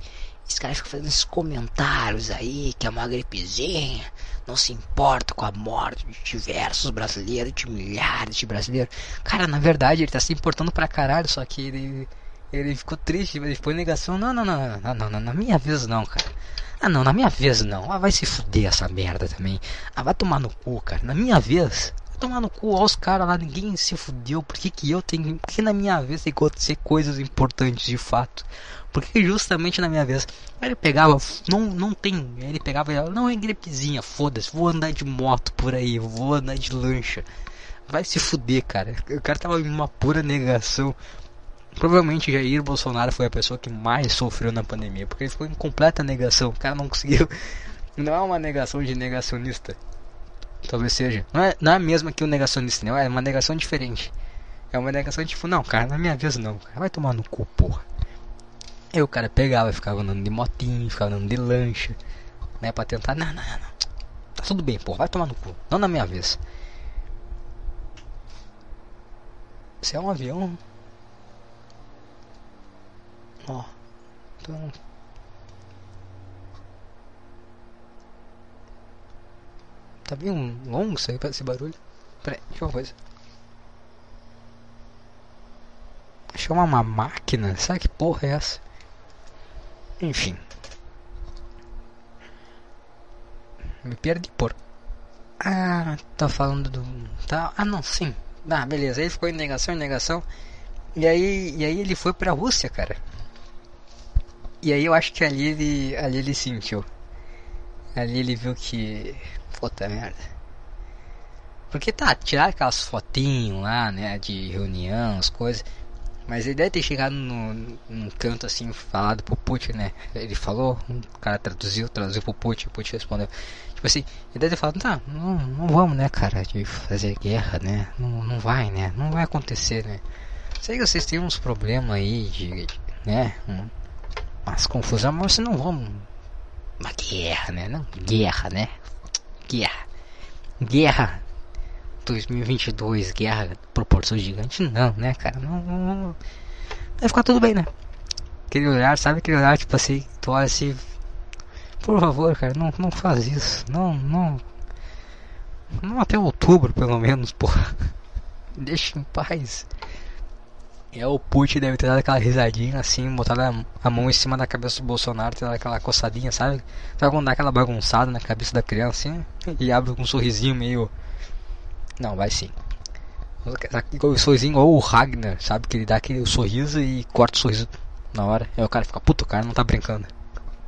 Esse cara fica fazendo esses comentários aí, que é uma gripezinha não se importa com a morte de diversos brasileiros, de milhares de brasileiros. Cara, na verdade ele tá se importando pra caralho, só que ele ele ficou triste, ele ficou em negação. Não, não, não, não, não, não, na minha vez não, cara. Ah, não, na minha vez não. Ah, vai se fuder essa merda também. Ah, vai tomar no cu, cara. Na minha vez, vai tomar no cu. Olha os caras lá, ninguém se fudeu. Por que, que eu tenho. Por que na minha vez tem que acontecer coisas importantes de fato? Porque justamente na minha vez, ele pegava, não, não tem, ele pegava, não é gripezinha, foda-se, vou andar de moto por aí, vou andar de lancha. Vai se fuder, cara. O cara tava em uma pura negação. Provavelmente Jair Bolsonaro foi a pessoa que mais sofreu na pandemia, porque ele ficou em completa negação. O cara não conseguiu. Não é uma negação de negacionista. Talvez seja. Não é, não é a mesma que o negacionista, não. É uma negação diferente. É uma negação tipo, não, cara, na minha vez não. Vai tomar no cu, porra. Aí o cara pegava, ficava andando de motinho, ficava andando de lancha, né? Pra tentar, não, não, não, não. Tá tudo bem, pô, vai tomar no cu. Não na minha vez. Se é um avião. Ó. Então. Tá bem longo isso aí, esse barulho. Peraí, deixa eu uma coisa. Achei uma máquina? Sabe que porra é essa? Enfim. Me perdi por. Ah, tá falando do. Tá. Ah não, sim. Ah, beleza. Ele ficou em negação, em negação. E aí, e aí ele foi pra Rússia, cara. E aí eu acho que ali ele. Ali ele sentiu. Ali ele viu que. Puta merda. Porque tá, tirar aquelas fotinhos lá, né? De reunião, as coisas. Mas ele deve ter chegado no, num canto assim, falado pro Putin, né? Ele falou, o cara traduziu, traduziu pro Putin, o Putin respondeu. Tipo assim, ele deve ter falado, tá, não, não vamos, né, cara, de fazer guerra, né? Não, não vai, né? Não vai acontecer, né? Sei que vocês têm uns problemas aí de, né? Um, umas confusão, mas vocês não vão. Uma guerra, né? Não, guerra, né? Guerra. Guerra 2022, guerra, proporção gigante, não, né, cara? Não, não, não, Vai ficar tudo bem, né? Aquele olhar, sabe aquele olhar, tipo assim, tu olha assim. Por favor, cara, não, não faz isso. Não, não. Não até outubro, pelo menos, porra. Deixa em paz. E é o Putin deve ter dado aquela risadinha assim, botado a, mão em cima da cabeça do Bolsonaro, ter dado aquela coçadinha, sabe? Sabe quando dá aquela bagunçada na cabeça da criança assim? E abre com um sorrisinho meio não, vai sim. O sorrisinho ou o Ragnar, sabe? Que ele dá aquele sorriso e corta o sorriso na hora. Aí o cara fica, puto, o cara não tá brincando.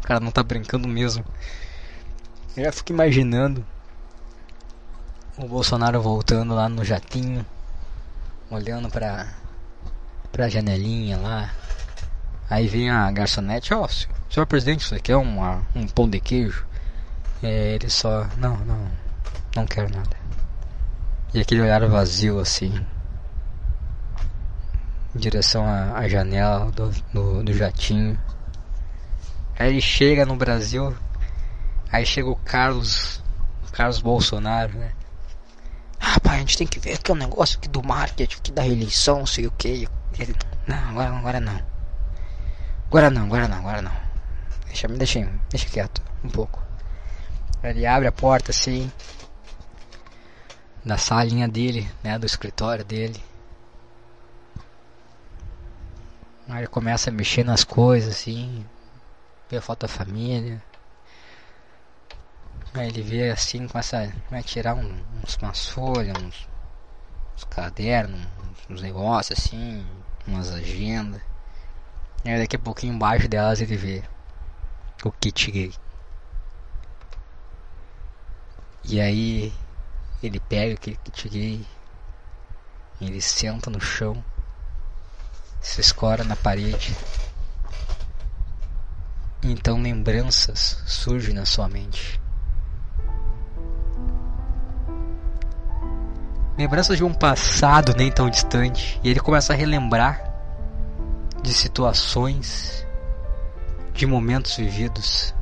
O cara não tá brincando mesmo. Eu já fico imaginando o Bolsonaro voltando lá no jatinho, olhando pra, pra janelinha lá. Aí vem a garçonete, ó, oh, senhor presidente, isso aqui é uma, um pão de queijo. Ele só, não, não, não quero nada. E aquele olhar vazio assim. Em direção à, à janela do, do, do jatinho. Aí ele chega no Brasil. Aí chega o Carlos. O Carlos Bolsonaro, né? Rapaz, gente tem que ver que é um negócio aqui do marketing, que da reeleição, sei o que. Não, agora, agora não. Agora não, agora não, agora não. Deixa, deixa, deixa quieto um pouco. Ele abre a porta assim. Da salinha dele, né? Do escritório dele. Aí ele começa a mexer nas coisas assim. Vê a foto da família. Aí ele vê assim, começa a tirar um, uns, umas folhas, uns, uns cadernos, uns, uns negócios assim, umas agendas. E daqui a pouquinho embaixo delas ele vê o kit gay. E aí ele pega aquele kit gay, ele senta no chão, se escora na parede. Então lembranças surgem na sua mente. Lembranças de um passado nem tão distante. E ele começa a relembrar de situações, de momentos vividos.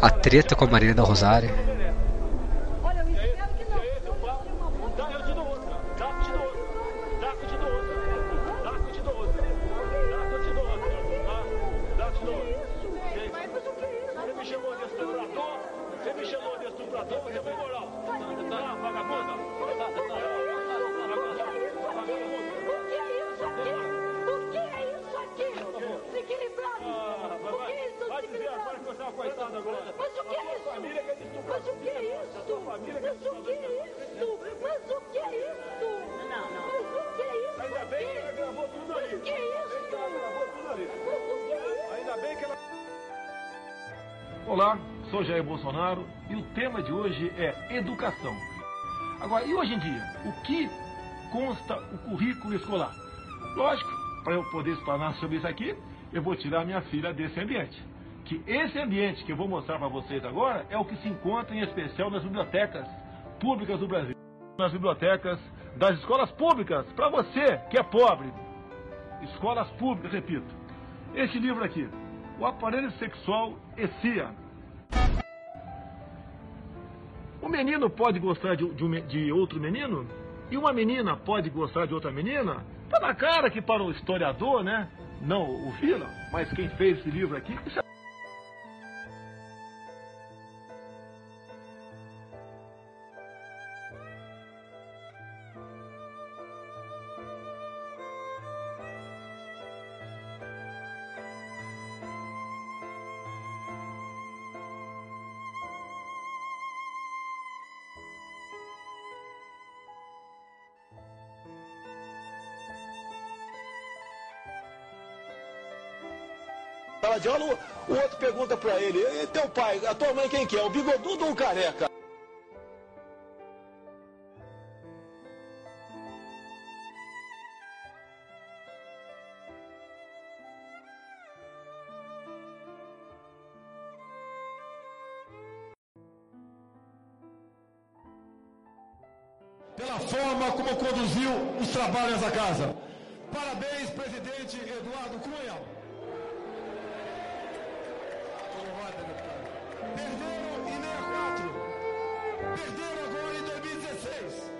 A treta com a Maria da Rosária.
Sou Jair Bolsonaro e o tema de hoje é educação. Agora, e hoje em dia, o que consta o currículo escolar? Lógico, para eu poder explanar sobre isso aqui, eu vou tirar minha filha desse ambiente. Que esse ambiente que eu vou mostrar para vocês agora é o que se encontra em especial nas bibliotecas públicas do Brasil. Nas bibliotecas das escolas públicas, para você que é pobre. Escolas públicas, repito. Este livro aqui, O Aparelho Sexual ECIA, menino pode gostar de, de, de, outro menino? E uma menina pode gostar de outra menina? Tá na cara que para o historiador, né? Não o Vila, mas quem fez esse livro aqui, isso é
aula, o outro pergunta para ele, teu pai, a tua mãe quem que é, o bigodudo ou o careca?
Pela forma como conduziu os trabalhos da casa. Parabéns, presidente Eduardo Cunha. Perderam em 64. Perderam agora em 2016.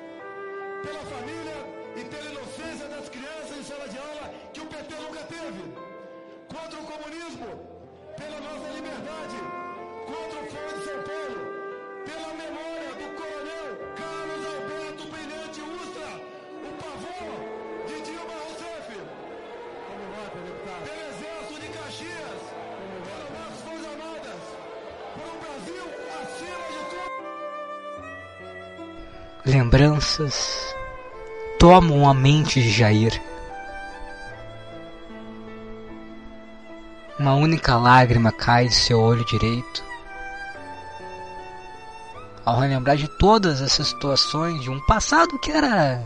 Pela família e pela inocência das crianças em sala de aula que o PT nunca teve. Contra o comunismo. Pela nossa liberdade. Contra o Fórum de São Paulo.
Lembranças tomam a mente de Jair. Uma única lágrima cai de seu olho direito. Ao relembrar de todas essas situações de um passado que era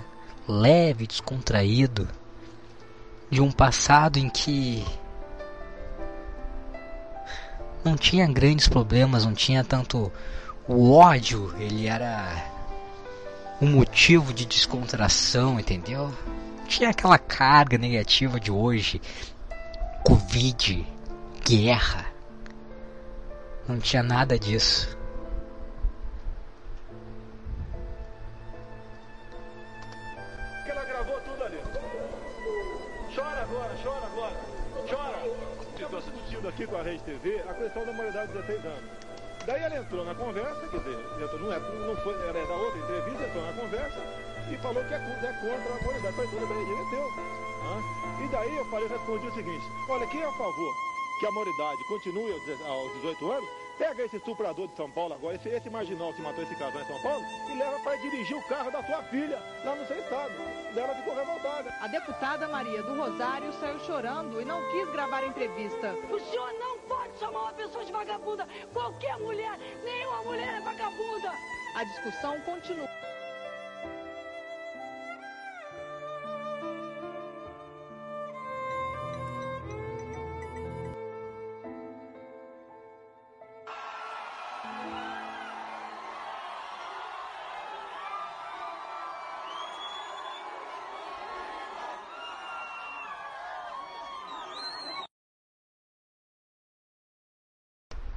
leve, descontraído, de um passado em que não tinha grandes problemas, não tinha tanto o ódio, ele era um motivo de descontração, entendeu? Não tinha aquela carga negativa de hoje Covid, guerra. Não tinha nada disso.
Que ela gravou tudo ali. Chora agora, chora agora. Chora.
Estou discutindo aqui com a Rede TV a questão da maioridade de 16 anos. Daí ela entrou na conversa, quer dizer, não, é, não foi, era da outra entrevista, entrou na conversa e falou que é, é contra a maioridade. Falei, tudo bem, ele meteu. Né? E daí eu falei, respondi o seguinte, olha, quem é a favor que a maioridade continue aos 18 anos, Pega esse estuprador de São Paulo agora, esse, esse marginal que matou esse casal em São Paulo, e leva para dirigir o carro da sua filha lá no seu estado. Dela ficou revoltada.
A deputada Maria do Rosário saiu chorando e não quis gravar a entrevista.
O senhor não pode chamar uma pessoa de vagabunda. Qualquer mulher, nenhuma mulher é vagabunda.
A discussão continua.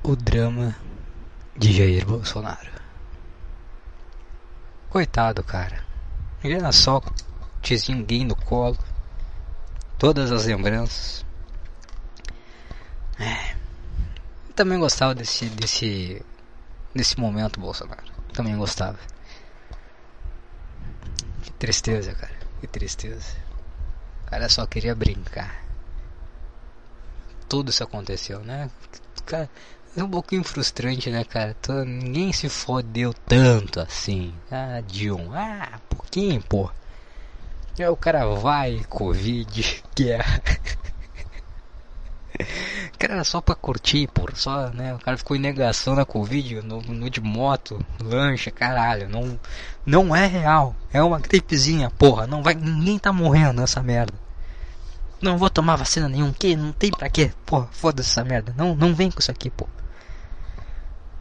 O drama de Jair Bolsonaro. Coitado, cara. Imagina só, tizinho gay no colo. Todas as lembranças. É. Também gostava desse, desse, desse momento, Bolsonaro. Também gostava. Que tristeza, cara. Que tristeza. O cara só queria brincar. Tudo isso aconteceu, né? Cara, é um pouquinho frustrante, né, cara? Tô, ninguém se fodeu tanto assim. Ah, Dilma. Ah, pouquinho, pô. Aí o cara vai, Covid, guerra. cara, era só pra curtir, pô. Só, né? O cara ficou em negação na Covid, no, no de moto, lancha, caralho. Não, não é real. É uma gripezinha, porra. Não vai, ninguém tá morrendo nessa merda. Não vou tomar vacina nenhum, que não tem pra quê? Porra, foda-se essa merda. Não, não vem com isso aqui, pô.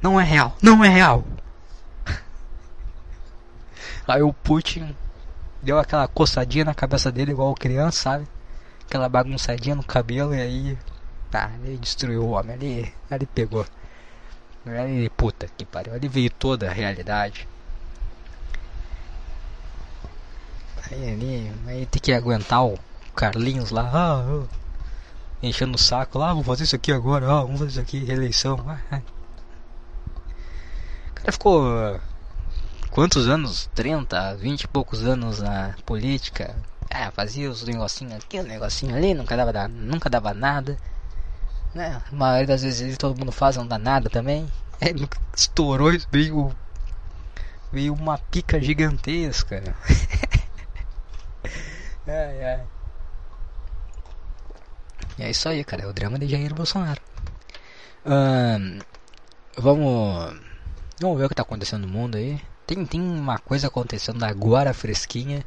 Não é real, não é real. Aí o Putin deu aquela coçadinha na cabeça dele, igual criança, sabe? Aquela bagunçadinha no cabelo e aí. Tá, ele destruiu o homem, ali, ele pegou. Ele, puta que pariu, ele veio toda a realidade. Aí, ali, aí tem que aguentar o Carlinhos lá, ah, ah, enchendo o saco lá, ah, vamos fazer isso aqui agora, ah, vamos fazer isso aqui, reeleição. Ah, ah. Cara ficou quantos anos? 30, 20 e poucos anos na política. Ah, fazia os negocinhos aqui, o negocinho ali, nunca dava, nunca dava nada. Né? A maioria das vezes todo mundo faz, não dá nada também. É, estourou, veio, veio uma pica gigantesca. ai, ai. E é isso aí, cara. É o drama de Jair Bolsonaro. vamos. Vamos ver o que tá acontecendo no mundo aí. Tem, tem uma coisa acontecendo agora fresquinha.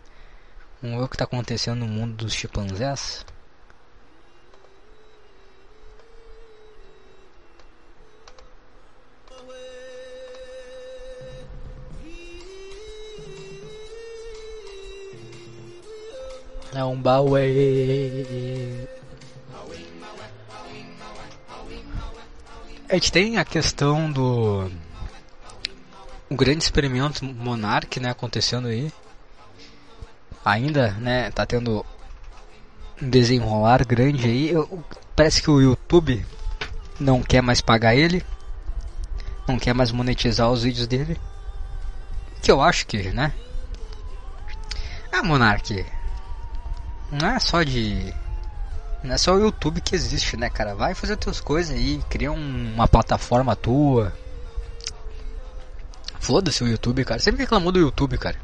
Vamos ver o que tá acontecendo no mundo dos chimpanzés. É um Bauê. A gente tem a questão do o grande experimento Monarch, né, acontecendo aí. Ainda, né, tá tendo um desenrolar grande aí. Eu, parece que o YouTube não quer mais pagar ele, não quer mais monetizar os vídeos dele. Que eu acho que, né? Ah, Monarch, não é só de. Não é só o YouTube que existe, né, cara? Vai fazer tuas coisas aí, cria um, uma plataforma tua. Foda-se o YouTube, cara. Sempre reclamou do YouTube, cara.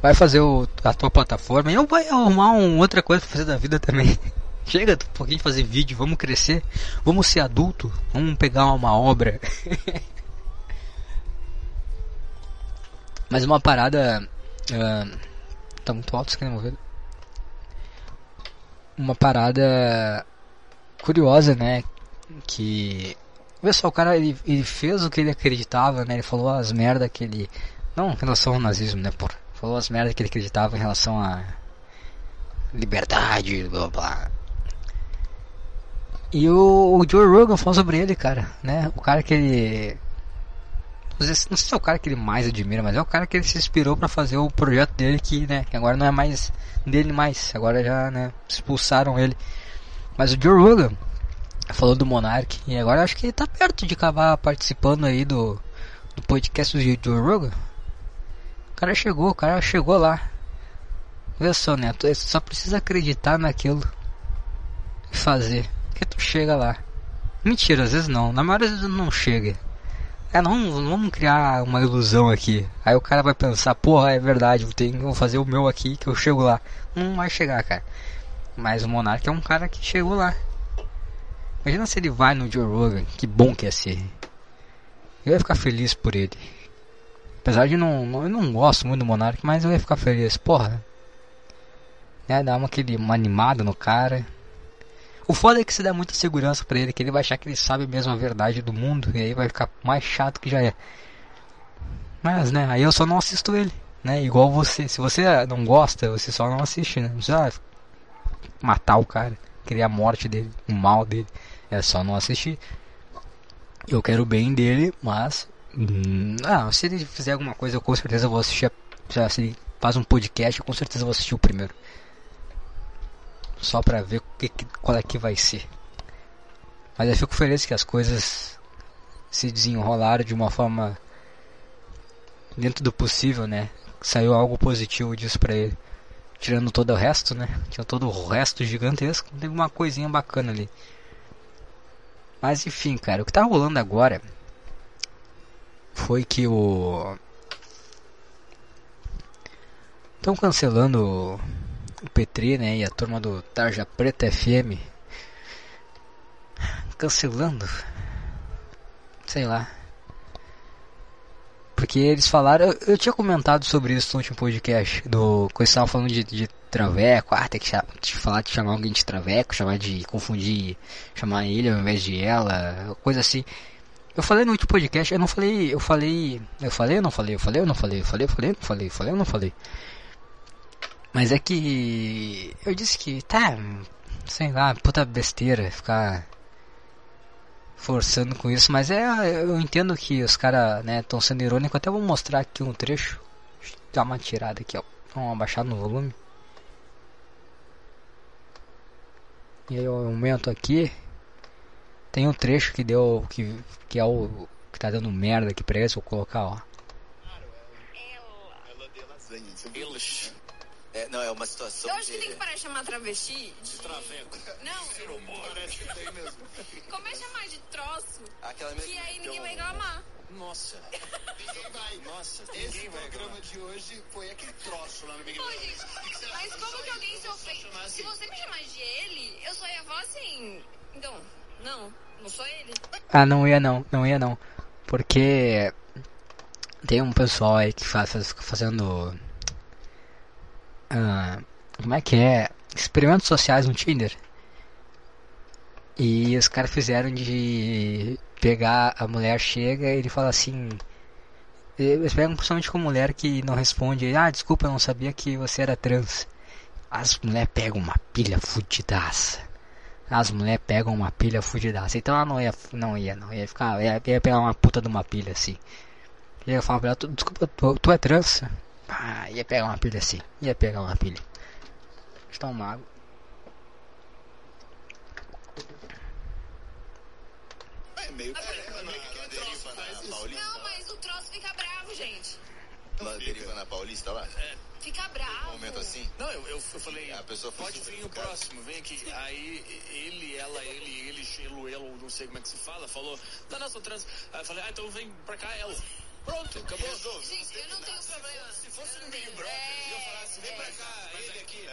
Vai fazer o, a tua plataforma e eu vai arrumar uma outra coisa pra fazer da vida também. Chega um pouquinho de fazer vídeo, vamos crescer, vamos ser adulto, vamos pegar uma obra. Mas uma parada. Uh, tá muito alto, você quer mover? Uma parada curiosa, né? Que Olha só, o cara ele, ele, fez o que ele acreditava, né? Ele falou as merda que ele. Não em relação ao nazismo, né, porra? Falou as merda que ele acreditava em relação a liberdade, blá blá. E o, o Joe Rogan falou sobre ele, cara, né? O cara que ele. Não sei, se- não sei se é o cara que ele mais admira, mas é o cara que ele se inspirou pra fazer o projeto dele que, né, que agora não é mais dele mais, agora já, né, expulsaram ele. Mas o Joe Rogan falou do Monark e agora acho que ele tá perto de acabar participando aí do, do podcast do Joe Rogan. O cara chegou, o cara chegou lá. Olha só, Neto, você só precisa acreditar naquilo e fazer. Que tu chega lá. Mentira, às vezes não. Na maioria das vezes não chega. É, não, vamos criar uma ilusão aqui. Aí o cara vai pensar, porra, é verdade, tenho, vou fazer o meu aqui que eu chego lá. Não vai chegar, cara. Mas o Monark é um cara que chegou lá. Imagina se ele vai no Joe Rogan, que bom que ia ser. Eu ia ficar feliz por ele. Apesar de não, eu não gosto muito do Monark, mas eu ia ficar feliz. Porra. Né, dá uma, aquele, uma animada no cara. O foda é que se dá muita segurança pra ele, que ele vai achar que ele sabe mesmo a verdade do mundo, e aí vai ficar mais chato que já é. Mas, né, aí eu só não assisto ele, né, igual você. Se você não gosta, você só não assiste, né, não precisa matar o cara, querer a morte dele, o mal dele, é só não assistir. Eu quero bem dele, mas, hum, ah, se ele fizer alguma coisa, eu com certeza vou assistir, a- se ele faz um podcast, eu com certeza vou assistir o primeiro só pra ver que- qual é que vai ser. Mas eu fico feliz que as coisas se desenrolaram de uma forma dentro do possível, né? Saiu algo positivo disso pra ele. Tirando todo o resto, né? Tinha todo o resto gigantesco, teve uma coisinha bacana ali. Mas enfim, cara, o que tá rolando agora foi que o estão cancelando o Petri, né, e a turma do Tarja Preta FM cancelando. Sei lá. Porque eles falaram, eu, eu tinha comentado sobre isso no último podcast, do que eles estavam falando de, de traveco, ah, tem que de falar de chamar alguém de traveco, chamar de confundir, chamar ele ao invés de ela, coisa assim. Eu falei no último podcast, eu não falei, eu falei, eu falei, eu não falei, eu falei, eu não falei, eu falei, eu falei, eu não falei, eu falei, eu não falei. Mas é que eu disse que tá, sei lá, puta besteira ficar forçando com isso, mas é, eu entendo que os caras, né, estão sendo irônicos, até vou mostrar aqui um trecho. Dar uma tirada aqui, ó. Vamos abaixar no volume. E aí eu aumento aqui. Tem um trecho que deu que que é o que tá dando merda aqui pra eles, vou colocar, ó.
Viu? Eles. É, não, é uma situação
Eu acho que
de...
tem que parar de chamar travesti de...
Traveco.
Não,
Parece que tem mesmo.
começa a chamar de troço,
Aquela
que aí ninguém vai reclamar.
Nossa. Ninguém vai. Nossa, Esse programa de hoje foi aquele troço lá no Big Brother.
mas como que alguém se ofende? Se você me chamar de ele, eu só ia falar assim... Então, não, não sou ele.
Ah, não ia não, não ia não. Porque tem um pessoal aí que faz, fazendo. Ah, como é que é? Experimentos sociais no Tinder. E os caras fizeram de pegar a mulher chega e ele fala assim. Eles pegam principalmente com mulher que não responde. Ah, desculpa, eu não sabia que você era trans. As mulheres pegam uma pilha fudidaça. As mulheres pegam uma pilha fudidaça. Então ela não ia, não ia, não ia ficar, ia, ia pegar uma puta de uma pilha assim. E eu falava pra ela, "Tu- desculpa, tu, tu é trans? Ah, ia pegar uma pilha assim, ia pegar uma pilha. Tomar uma água.
É meio que é.
Não, mas o troço fica bravo, gente.
Lá deriva na Paulista lá.
Fica bravo.
Um momento assim.
Não, eu, eu, falei,
A pessoa
pode vir o próximo, vem aqui. Aí ele, ela, ele, ele, elo, elo, não sei como é que se fala, falou, não, não, sou trans. Aí eu falei, ah, então vem pra cá ela. Pronto, acabou.
Gente, eu não tenho problema.
Se fosse no Big Brother,
É,
eu falasse, vem pra cá, ele aqui.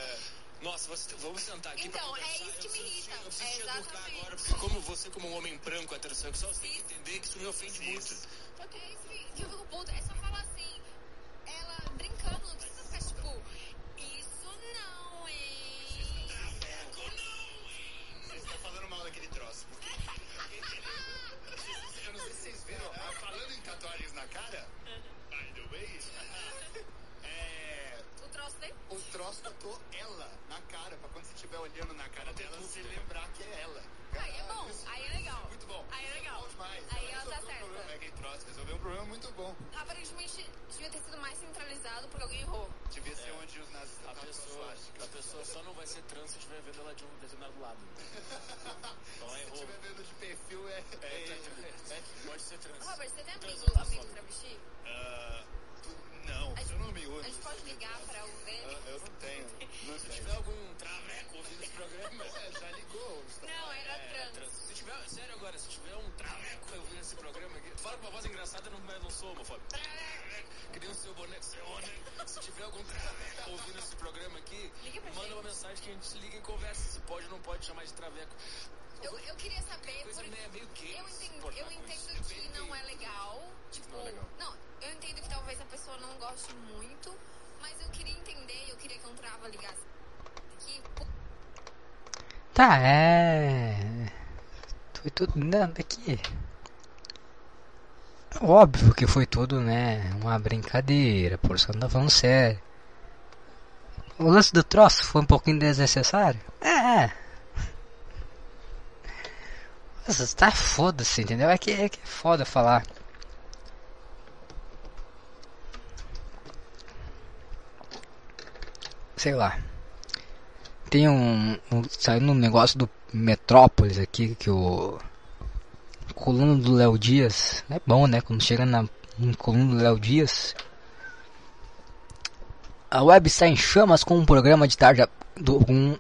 Nossa, você- vamos sentar aqui pra
Então, é
conversar.
isso que me irrita.
Eu preciso
É
te educar agora, porque como você, como um homem branco heterossexual, você tem que entender que isso me ofende muito.
Só que é isso que eu fico puta. É só falar assim, ela brincando, não precisa ficar tipo, isso não, hein?
Você tá falando mal daquele troço. Eu não sei se vocês viram, mas falando em tatuagens na cara, by the way, é,
O troço tem?
o troço tatuou ela na cara, pra quando você estiver olhando na cara dela, você lembrar que é ela.
Aí é bom, aí é legal.
Muito bom.
Aí é legal.
Bom demais.
Aí ela tá
resolveu um
certa.
problema. É resolveu um problema muito bom.
Aparentemente devia ter sido mais centralizado porque alguém errou.
Devia ser onde os nazis
A pessoa, a pessoa só não vai ser trans se estiver vendo ela de um determinado lado. Então
Se
errou.
estiver vendo de perfil, é...
É, é, é, pode ser trans.
Robert, você tem amigo,
Transou,
amigo travesti?
Ah, não,
A
eu não me
A
uso.
gente pode ligar pra o ver?
Eu, eu não tenho. Não
Se tiver algum traveco ouvindo esse programa,
É, já ligou.
Não, era
é
trans.
trans. Se tiver, sério agora, se tiver um traveco ouvindo esse programa aqui, fala com uma voz engraçada, não, mas não sou, homofóbico. Que nem o seu boneco, seu boneco. Se tiver algum traveco ouvindo esse programa aqui, manda
gente.
uma mensagem que a gente se liga e conversa. Se pode ou não pode chamar de traveco.
Eu, eu queria saber
Coisa
porque
meio, meio gay.
eu entendo, eu entendo que não é legal. Tipo,
Não é legal.
não, eu entendo que talvez a pessoa não goste muito, mas eu queria entender, eu queria que um trava ligasse aqui.
Tá, é. Foi tudo. Não, daqui. Óbvio que foi tudo, né? Uma brincadeira, por isso que não tá falando sério. O lance do troço foi um pouquinho desnecessário? É, é. Nossa, tá foda-se, entendeu? É que, é que é foda falar. Sei lá. Tem um, um saindo um negócio do Metrópolis aqui que o coluna do Léo Dias é bom, né? Quando chega na coluna do Léo Dias, a web sai em chamas com um programa de tarja do um,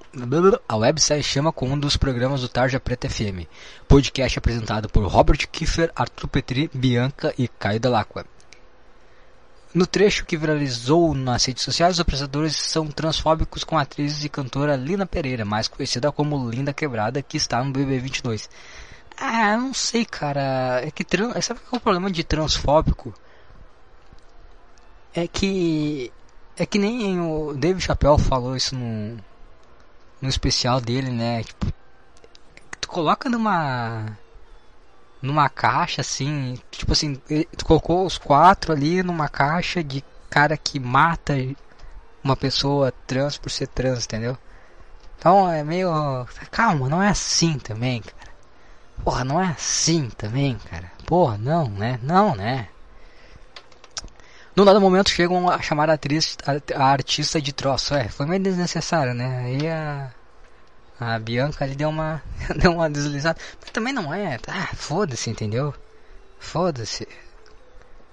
a web sai em chama com um dos programas do Tarja Preta FM, podcast apresentado por Robert Kiefer, Arthur Petri, Bianca e Caio Delacqua. No trecho que viralizou nas redes sociais, os apresentadores são transfóbicos com a atriz e cantora Lina Pereira, mais conhecida como Linda Quebrada, que está no BB22. Ah, não sei, cara. É que tran... sabe qual é o problema de transfóbico? É que é que nem o David Chappelle falou isso no no especial dele, né? Tipo, tu coloca numa numa caixa assim, tipo assim, tu colocou os quatro ali numa caixa de cara que mata uma pessoa trans por ser trans, entendeu? Então é meio. Calma, não é assim também, cara. Porra, não é assim também, cara. Porra, não, né? Não, né? Num dado momento chegam a chamar a atriz, a, a artista de troço. É, foi meio desnecessário, né? Aí a. A Bianca ali deu uma. deu uma deslizada. Mas também não é. Ah, foda-se, entendeu? Foda-se.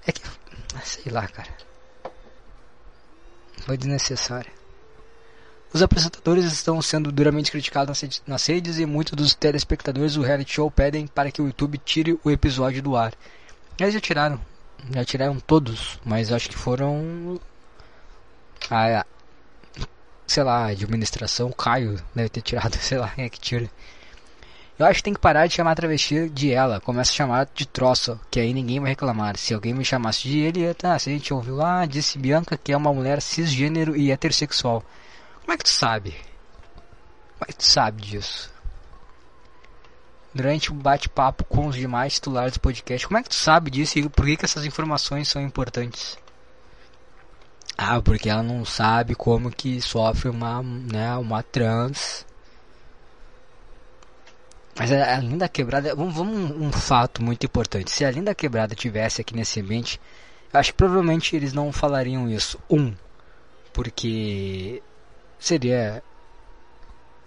É que. ah, Sei lá, cara. Foi desnecessário. Os apresentadores estão sendo duramente criticados nas redes e muitos dos telespectadores do reality show pedem para que o YouTube tire o episódio do ar. Eles já tiraram. Já tiraram todos, mas acho que foram. A, sei lá, administração, o Caio deve ter tirado, sei lá, quem é que tira. Eu acho que tem que parar de chamar travesti de ela, começa a chamar de troço, que aí ninguém vai reclamar. Se alguém me chamasse de ele, tá, se a gente ouviu lá, disse Bianca que é uma mulher cisgênero e heterossexual. Como é que tu sabe? Como é que tu sabe disso? Durante um bate-papo com os demais titulares do podcast, como é que tu sabe disso e por que, que essas informações são importantes? Ah, porque ela não sabe como que sofre uma, né, uma trans. Mas a, a Linda Quebrada, vamos, vamos um, um fato muito importante. Se a Linda Quebrada tivesse aqui nesse ambiente, eu acho que provavelmente eles não falariam isso. Um, porque seria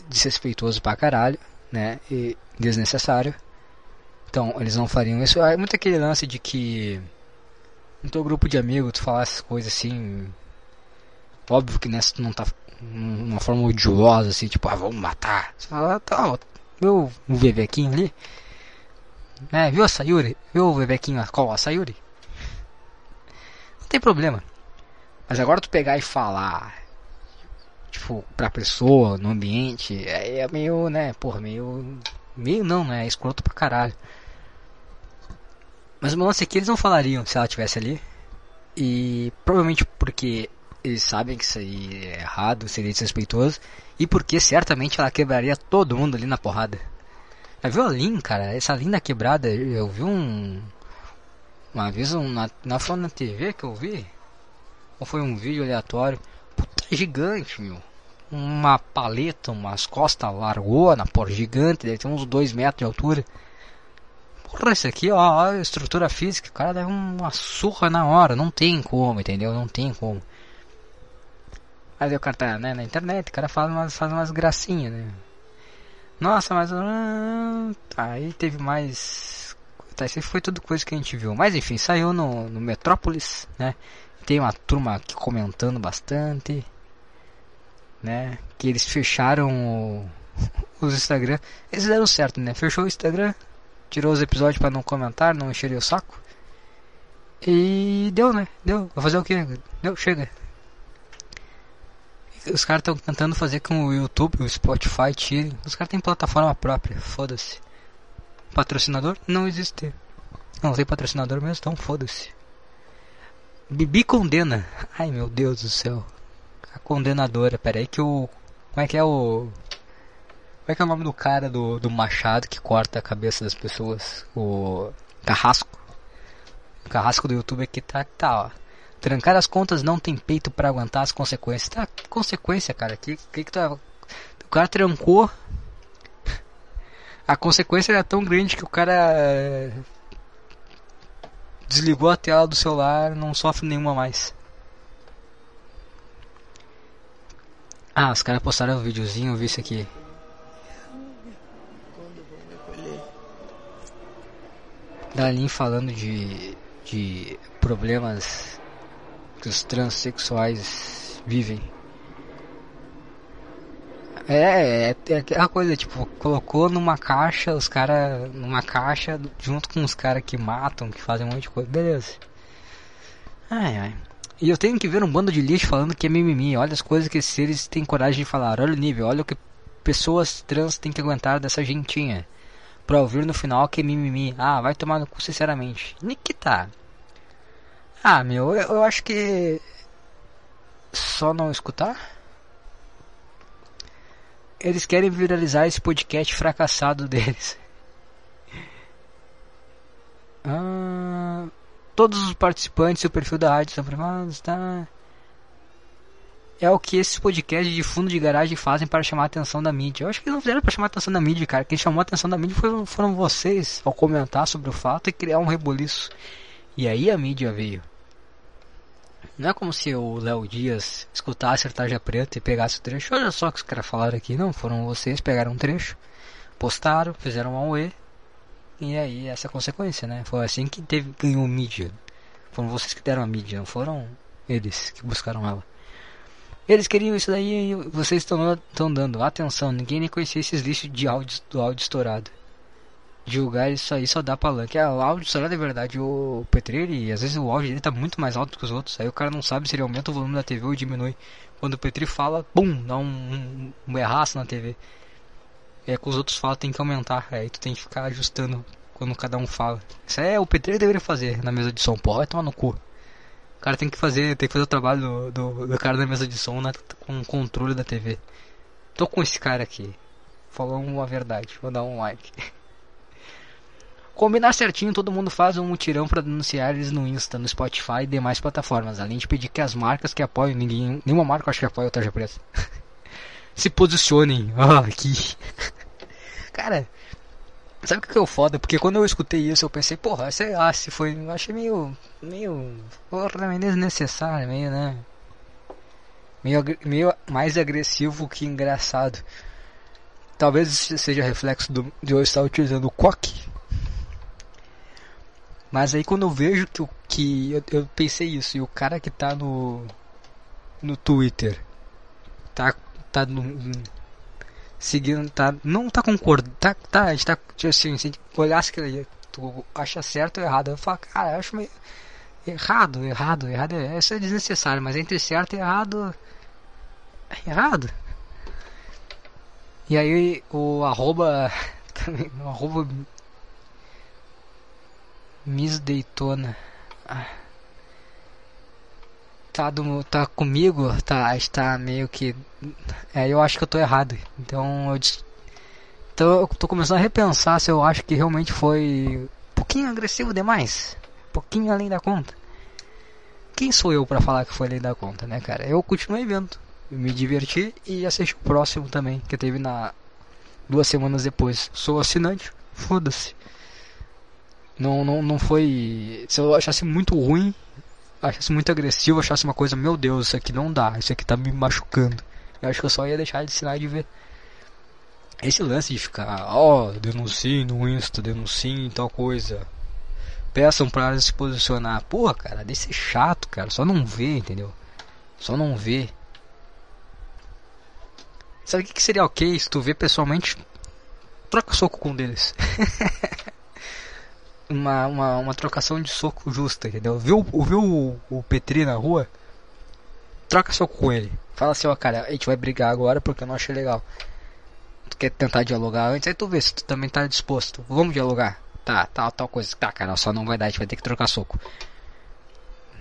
desrespeitoso pra caralho, né? E desnecessário. Então, eles não fariam isso. É muito aquele lance de que no teu grupo de amigos tu falar coisas assim. Óbvio que nessa tu não tá uma forma odiosa assim, tipo, ah, vamos matar. Você fala, ah, tá, viu o Vevequinho ali? É, viu a Sayuri? Viu o Vevequinho qual a Sayuri? Não tem problema. Mas agora tu pegar e falar, tipo, pra pessoa, no ambiente, é, é meio, né, porra, meio. Meio não, né? É escroto pra caralho. Mas o lance aqui eles não falariam se ela tivesse ali. E provavelmente porque eles sabem que isso aí é errado, seria desrespeitoso. E porque certamente ela quebraria todo mundo ali na porrada. Já viu a Lin, cara? Essa linda quebrada, eu vi um. Uma vez um, na, na, na TV que eu vi. Ou foi um vídeo aleatório. Puta gigante, meu. Uma paleta, umas costas largona, por gigante, deve ter uns 2 metros de altura. Porra, esse aqui, ó, estrutura física, o cara deve uma surra na hora, não tem como, entendeu? Não tem como. Aí o cara tá né, na internet, o cara faz umas, faz umas gracinhas, né? Nossa, mas. ah, tá, aí teve mais. Tá, isso foi tudo coisa que a gente viu. Mas enfim, saiu no, no Metrópolis, né? Tem uma turma aqui comentando bastante, né? Que eles fecharam o, os Instagram. Eles deram certo, né? Fechou o Instagram, tirou os episódios para não comentar, não encher o saco. E deu, né? Deu. Vai fazer o que? Deu, chega. Os caras estão tentando fazer com o YouTube, o Spotify tirem. Os caras têm plataforma própria, foda-se. Patrocinador? Não existe. Não tem patrocinador mesmo, então foda-se. Bibi condena. Ai meu Deus do céu. Condenadora. Pera aí que o. Como é que é o. Como é que é o nome do cara do, do machado que corta a cabeça das pessoas? O. Carrasco. O carrasco do YouTube aqui tá, tá, ó. Trancar as contas não tem peito para aguentar as consequências. Tá, que consequência, cara? Que, que que tá... O cara trancou. A consequência era tão grande que o cara eh, desligou a tela do celular, não sofre nenhuma mais. Ah, os caras postaram um videozinho, eu vi isso aqui. Dalin falando de, de problemas que os transexuais vivem. É, é, é aquela coisa, tipo, colocou numa caixa, os caras, numa caixa, junto com os caras que matam, que fazem um monte de coisa, beleza. Ai, ai. E eu tenho que ver um bando de lixo falando que é mimimi, olha as coisas que esses seres têm coragem de falar, olha o nível, olha o que pessoas trans têm que aguentar dessa gentinha. Pra ouvir no final que é mimimi, ah, vai tomar no cu sinceramente. Nick tá. Ah, meu, eu, eu acho que. Só não escutar? Eles querem viralizar esse podcast fracassado deles. Ah, todos os participantes e o perfil da rádio são privados, tá? É o que esses podcasts de fundo de garagem fazem para chamar a atenção da mídia. Eu acho que eles não fizeram para chamar a atenção da mídia, cara. Quem chamou a atenção da mídia foram, vocês ao comentar sobre o fato e criar um reboliço. E aí a mídia veio. Não é como se o Léo Dias escutasse a Tarja Preta e pegasse o trecho. Olha só o que os caras falaram aqui. Não, foram vocês, pegaram um trecho, postaram, fizeram um UE. E aí essa é consequência, né? Foi assim que teve, ganhou mídia. Foram vocês que deram a mídia, não foram eles que buscaram ela. Eles queriam isso daí e vocês estão dando. Atenção, ninguém nem conhecia esses lixos de áudio, do áudio estourado julgar isso aí só dá palanque. É, o áudio, será de verdade, o Petri, às vezes o áudio dele tá muito mais alto que os outros. Aí o cara não sabe se ele aumenta o volume da TV ou diminui. Quando o Petri fala, pum, dá um, um, um erraço na TV. É que os outros falam tem que aumentar. Aí tu tem que ficar ajustando quando cada um fala. Isso é o Petri deveria fazer na mesa de som. Pô, vai tomar no cu. O cara tem que fazer, tem que fazer o trabalho do, do, do cara da mesa de som né, com o controle da TV. Tô com esse cara aqui. Falou uma verdade. Vou dar um like. Combinar certinho, todo mundo faz um mutirão para denunciar eles no Insta, no Spotify e demais plataformas. Além de pedir que as marcas que apoiam, ninguém, nenhuma marca acho que apoia o Tarja Preta, se posicionem. Ah, aqui. Cara, sabe o que é o foda? Porque quando eu escutei isso, eu pensei, porra, sei lá, se foi. Eu achei meio. meio. porra, meio desnecessário, meio, né? Meio, meio mais agressivo que engraçado. Talvez seja reflexo do, de eu estar utilizando o coque mas aí quando eu vejo que, que eu, eu, pensei isso, e o cara que tá no no Twitter tá tá no, seguindo, tá não tá concordando, tá tá, a gente tá assim, se olhasse que tu acha certo ou errado, eu falo, cara, eu acho meio errado, errado, errado, é, isso é desnecessário, mas entre certo e errado é errado. E aí o arroba também, o arroba Miss Daytona. Ah. Tá, do, tá comigo, tá, está meio que. É, eu acho que eu tô errado. Então eu. Então tô começando a repensar se eu acho que realmente foi um pouquinho agressivo demais. Um pouquinho além da conta. Quem sou eu para falar que foi além da conta, né, cara? Eu continuei vendo. me diverti e assisti o próximo também, que teve na duas semanas depois. Sou assinante, foda-se. Não, não, não foi. Se eu achasse muito ruim, achasse muito agressivo, achasse uma coisa, meu Deus, isso aqui não dá, isso aqui tá me machucando. Eu acho que eu só ia deixar de assinar e de ver. Esse lance de ficar, ó, oh, denuncie no Insta, denuncie tal coisa. Peçam pra se posicionar. Porra, cara, desse chato, cara. Só não vê, entendeu? Só não vê. Sabe o que, que seria ok se tu vê pessoalmente? Troca soco com um deles. uma, uma, uma trocação de soco justa, entendeu? Viu, viu o, o Petri na rua? Troca soco com ele. Fala assim, ó, cara, a gente vai brigar agora porque eu não achei legal. Tu quer tentar dialogar antes? Aí tu vê se tu também tá disposto. Vamos dialogar. Tá, tal, tal coisa. Tá, cara, só não vai dar, a gente vai ter que trocar soco.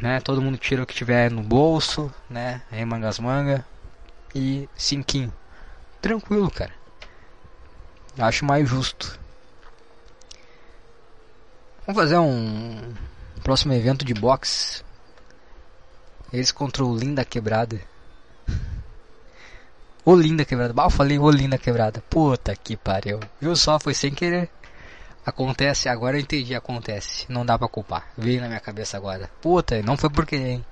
Né? Todo mundo tira o que tiver no bolso, né? Aí mangas manga. E cinquinho. Tranquilo, cara. Acho mais justo. Vamos fazer um próximo evento de boxe. Eles contra o Linda Quebrada. O Linda Quebrada. Ah, eu falei o Linda Quebrada. Puta que pariu. Viu só? Foi sem querer. Acontece, agora eu entendi, acontece. Não dá pra culpar. Veio na minha cabeça agora. Puta, não foi por querer, hein?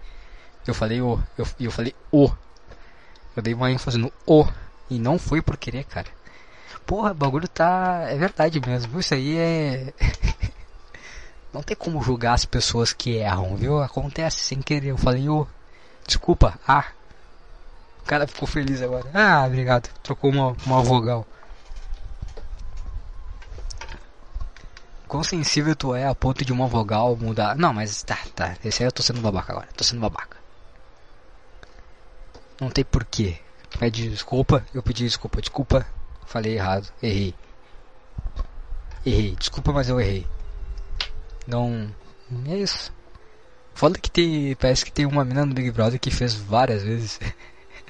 Eu falei o. Eu, eu falei o. Eu dei uma ênfase no o. E não foi por querer, cara. Porra, o bagulho tá. É verdade mesmo. Isso aí é. não tem como julgar as pessoas que erram, viu? Acontece sem querer. Eu falei o. Desculpa, ah. O cara ficou feliz agora. Ah, obrigado. Trocou uma, uma vogal. Quão sensível tu é a ponto de uma vogal mudar. Não, mas tá, tá. Esse aí eu tô sendo babaca agora. Tô sendo babaca. Não tem porquê. Pede desculpa. Eu pedi desculpa. Desculpa. Falei errado. Errei. Errei. Desculpa, mas eu errei. Não. É isso. Foda que tem. Parece que tem uma mina no Big Brother que fez várias vezes.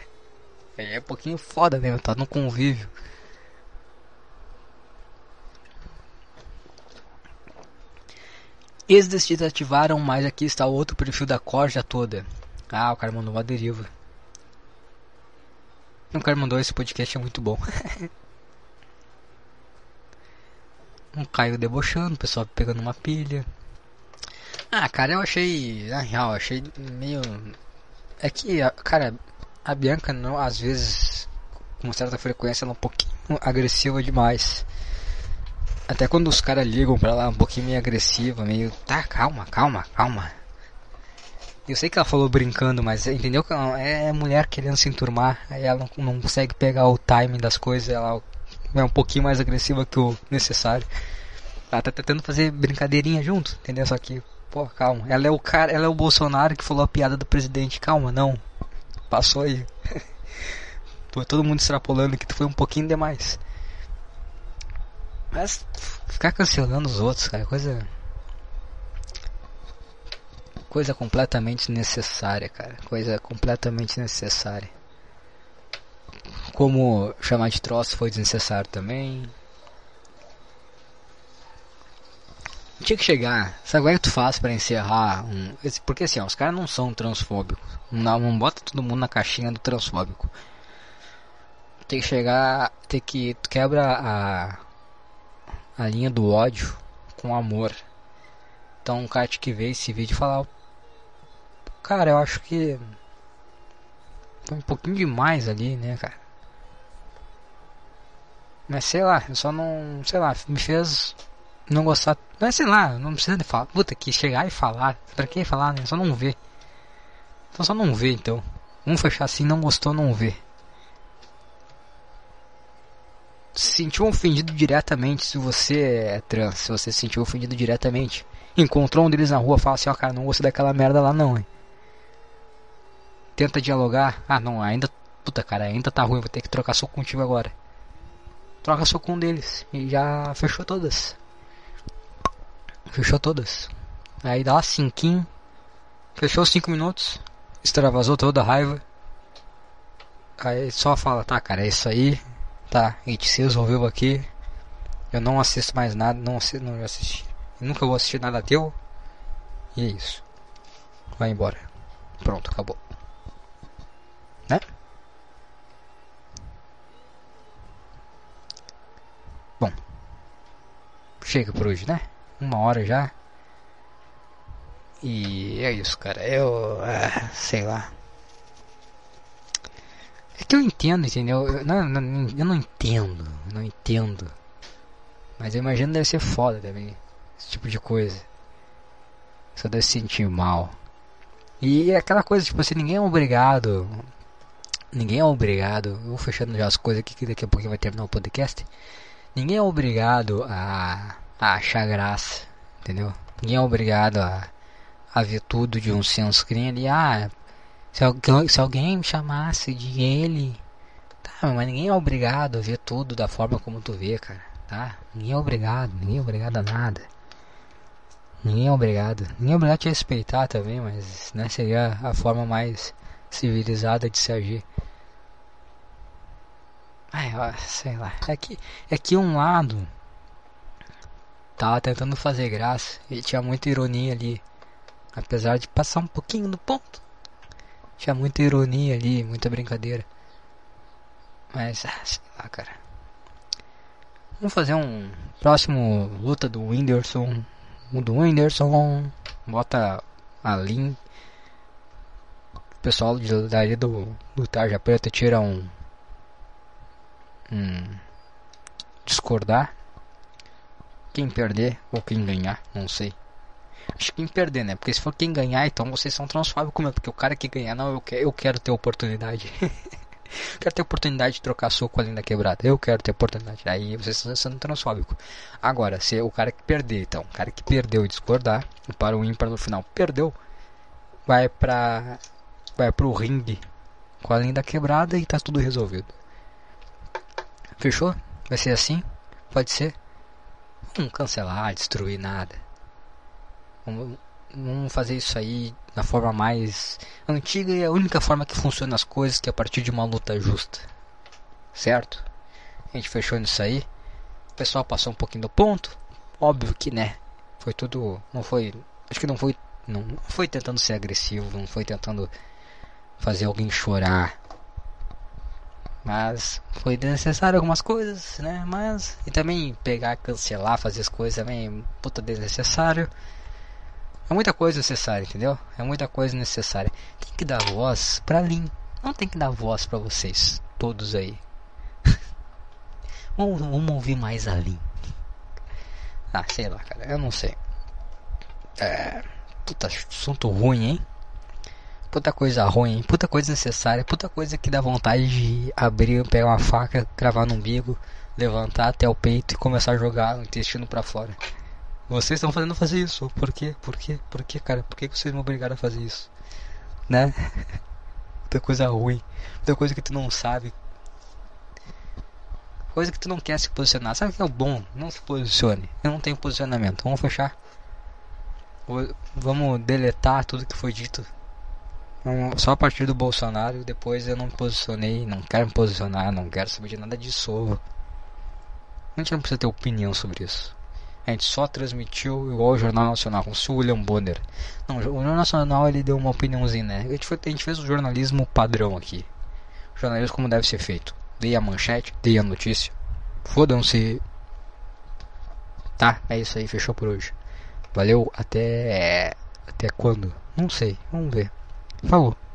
é um pouquinho foda mesmo. Tá no convívio. Eles desativaram, mas aqui está o outro perfil da corja toda. Ah, o cara mandou uma deriva. O cara mandou esse podcast é muito bom. um Caio debochando, o pessoal pegando uma pilha. Ah, cara, eu achei. Na real, achei meio. É que, cara, a Bianca não, às vezes, com certa frequência, ela é um pouquinho agressiva demais. Até quando os caras ligam pra ela um pouquinho meio agressiva, meio. Tá, calma, calma, calma. Eu sei que ela falou brincando, mas entendeu que é mulher querendo se enturmar, aí ela não, não consegue pegar o timing das coisas, ela é um pouquinho mais agressiva que o necessário. Ela tá tentando fazer brincadeirinha junto, entendeu? Só que, pô, calma. Ela é o cara, ela é o Bolsonaro que falou a piada do presidente. Calma, não. Passou aí. Todo mundo extrapolando que tu foi um pouquinho demais. Mas ficar cancelando os outros, cara, coisa. Coisa completamente necessária, cara. Coisa completamente necessária. Como chamar de troço foi desnecessário também. Tinha que chegar. Sabe como é que tu faz para encerrar um. Porque assim, ó, os caras não são transfóbicos. Não, não bota todo mundo na caixinha do transfóbico. Tem que chegar. Tem que. Tu quebra a a linha do ódio com amor. Então um cara que vê esse vídeo falar, cara, eu acho que um pouquinho demais ali, né, cara? Mas sei lá, eu só não, sei lá, me fez não gostar. Mas sei lá, não precisa de falar. Puta, que chegar e falar. Pra que falar, né? Só não ver. Então só não ver então. Vamos fechar assim, não gostou, não vê. se sentiu ofendido diretamente se você é trans, se você se sentiu ofendido diretamente, encontrou um deles na rua, fala assim, ó oh, cara, não gostei daquela merda lá não, hein. Tenta dialogar, ah não, ainda, puta cara, ainda tá ruim, vou ter que trocar soco contigo agora. Troca soco com um deles e já fechou todas. Fechou todas. Aí dá cinquinho, fechou os cinco minutos, extravasou toda a raiva. Aí só fala, tá cara, é isso aí, Tá, a gente se resolveu aqui. Eu não assisto mais nada, não não assisti. nunca vou assistir nada teu. E é isso. Vai embora. Pronto, acabou. Né? Chega por hoje, né? Uma hora já. E é isso, cara. Eu. ah, sei lá. É que eu entendo, entendeu? Eu não, não- eu não entendo. Não entendo. Mas eu imagino deve ser foda também. Esse tipo de coisa. Só deve se sentir mal. E é aquela coisa, tipo assim, ninguém é obrigado. Ninguém é obrigado. Eu vou fechando já as coisas aqui que daqui a pouquinho vai terminar o podcast. Ninguém é obrigado a, a achar graça. Entendeu? Ninguém é obrigado a, a ver tudo de um sunscreen ali. Ah, se alguém, se alguém me chamasse de ele. Tá, mas ninguém é obrigado a ver tudo da forma como tu vê, cara. Tá? Ninguém é obrigado, ninguém é obrigado a nada. Ninguém é obrigado. Ninguém é obrigado a te respeitar também, mas né, seria a forma mais civilizada de se agir. Ai, ó, sei lá. É que, é que um lado tava tentando fazer graça e tinha muita ironia ali. Apesar de passar um pouquinho do ponto. Tinha muita ironia ali, muita brincadeira. Mas, ah, sei lá, cara. Vamos fazer um próximo luta do Whindersson. O do Whindersson. Bota a Lin. O pessoal de, dali do, do Tarja Preta tira um. Um. Discordar. Quem perder ou quem ganhar, não sei. Acho que quem perder, né? Porque se for quem ganhar, então vocês são transfóbicos mesmo. Porque o cara que ganhar, não, eu quero, eu quero ter oportunidade. quero ter oportunidade de trocar soco ali na quebrada. Eu quero ter oportunidade. Aí vocês estão sendo transfóbicos. Agora, se o cara que perder, então, o cara que perdeu e discordar, e para o ímpar no final perdeu, vai pra. Vai pro ringue com a linha da quebrada e tá tudo resolvido. Fechou? Vai ser assim? Pode ser? Não cancelar, destruir nada. Vamos, vamos fazer isso aí da forma mais antiga e a única forma que funciona as coisas, que é a partir de uma luta justa. Certo? A gente fechou nisso aí. O pessoal passou um pouquinho do ponto. Óbvio que, né? Foi tudo. Não foi. Acho que não foi. Não foi tentando ser agressivo. Não foi tentando fazer alguém chorar. Mas foi desnecessário algumas coisas, né? Mas. E também pegar, cancelar, fazer as coisas também. Puta desnecessário. É muita coisa necessária, entendeu? É muita coisa necessária. Tem que dar voz pra Lin. Não tem que dar voz pra vocês. Todos aí. vamos, vamos ouvir mais a Lin. Ah, sei lá, cara. Eu não sei. É. Puta assunto ruim, hein? Puta coisa ruim? Puta coisa necessária. Puta coisa que dá vontade de abrir, pegar uma faca, cravar no umbigo, levantar até o peito e começar a jogar o intestino pra fora. Vocês estão fazendo fazer isso. Por quê? Por quê? Por quê, cara? Por que vocês me obrigaram a fazer isso? Né? Muita coisa ruim. Muita coisa que tu não sabe. Coisa que tu não quer se posicionar. Sabe o que é o bom? Não se posicione. Eu não tenho posicionamento. Vamos fechar. Vamos deletar tudo que foi dito. Só a partir do Bolsonaro. Depois eu não me posicionei. Não quero me posicionar. Não quero saber de nada disso. A gente não precisa ter opinião sobre isso. A gente só transmitiu igual o Jornal Nacional, com o seu William Bonner. Não, o Jornal Nacional ele deu uma opiniãozinha, né? A gente, foi- a gente fez o jornalismo padrão aqui. O jornalismo como deve ser feito. Dei a manchete, dei a notícia. Fodam-se. Tá, é isso aí, fechou por hoje. Valeu, até. Até quando? Não sei, vamos ver. Falou.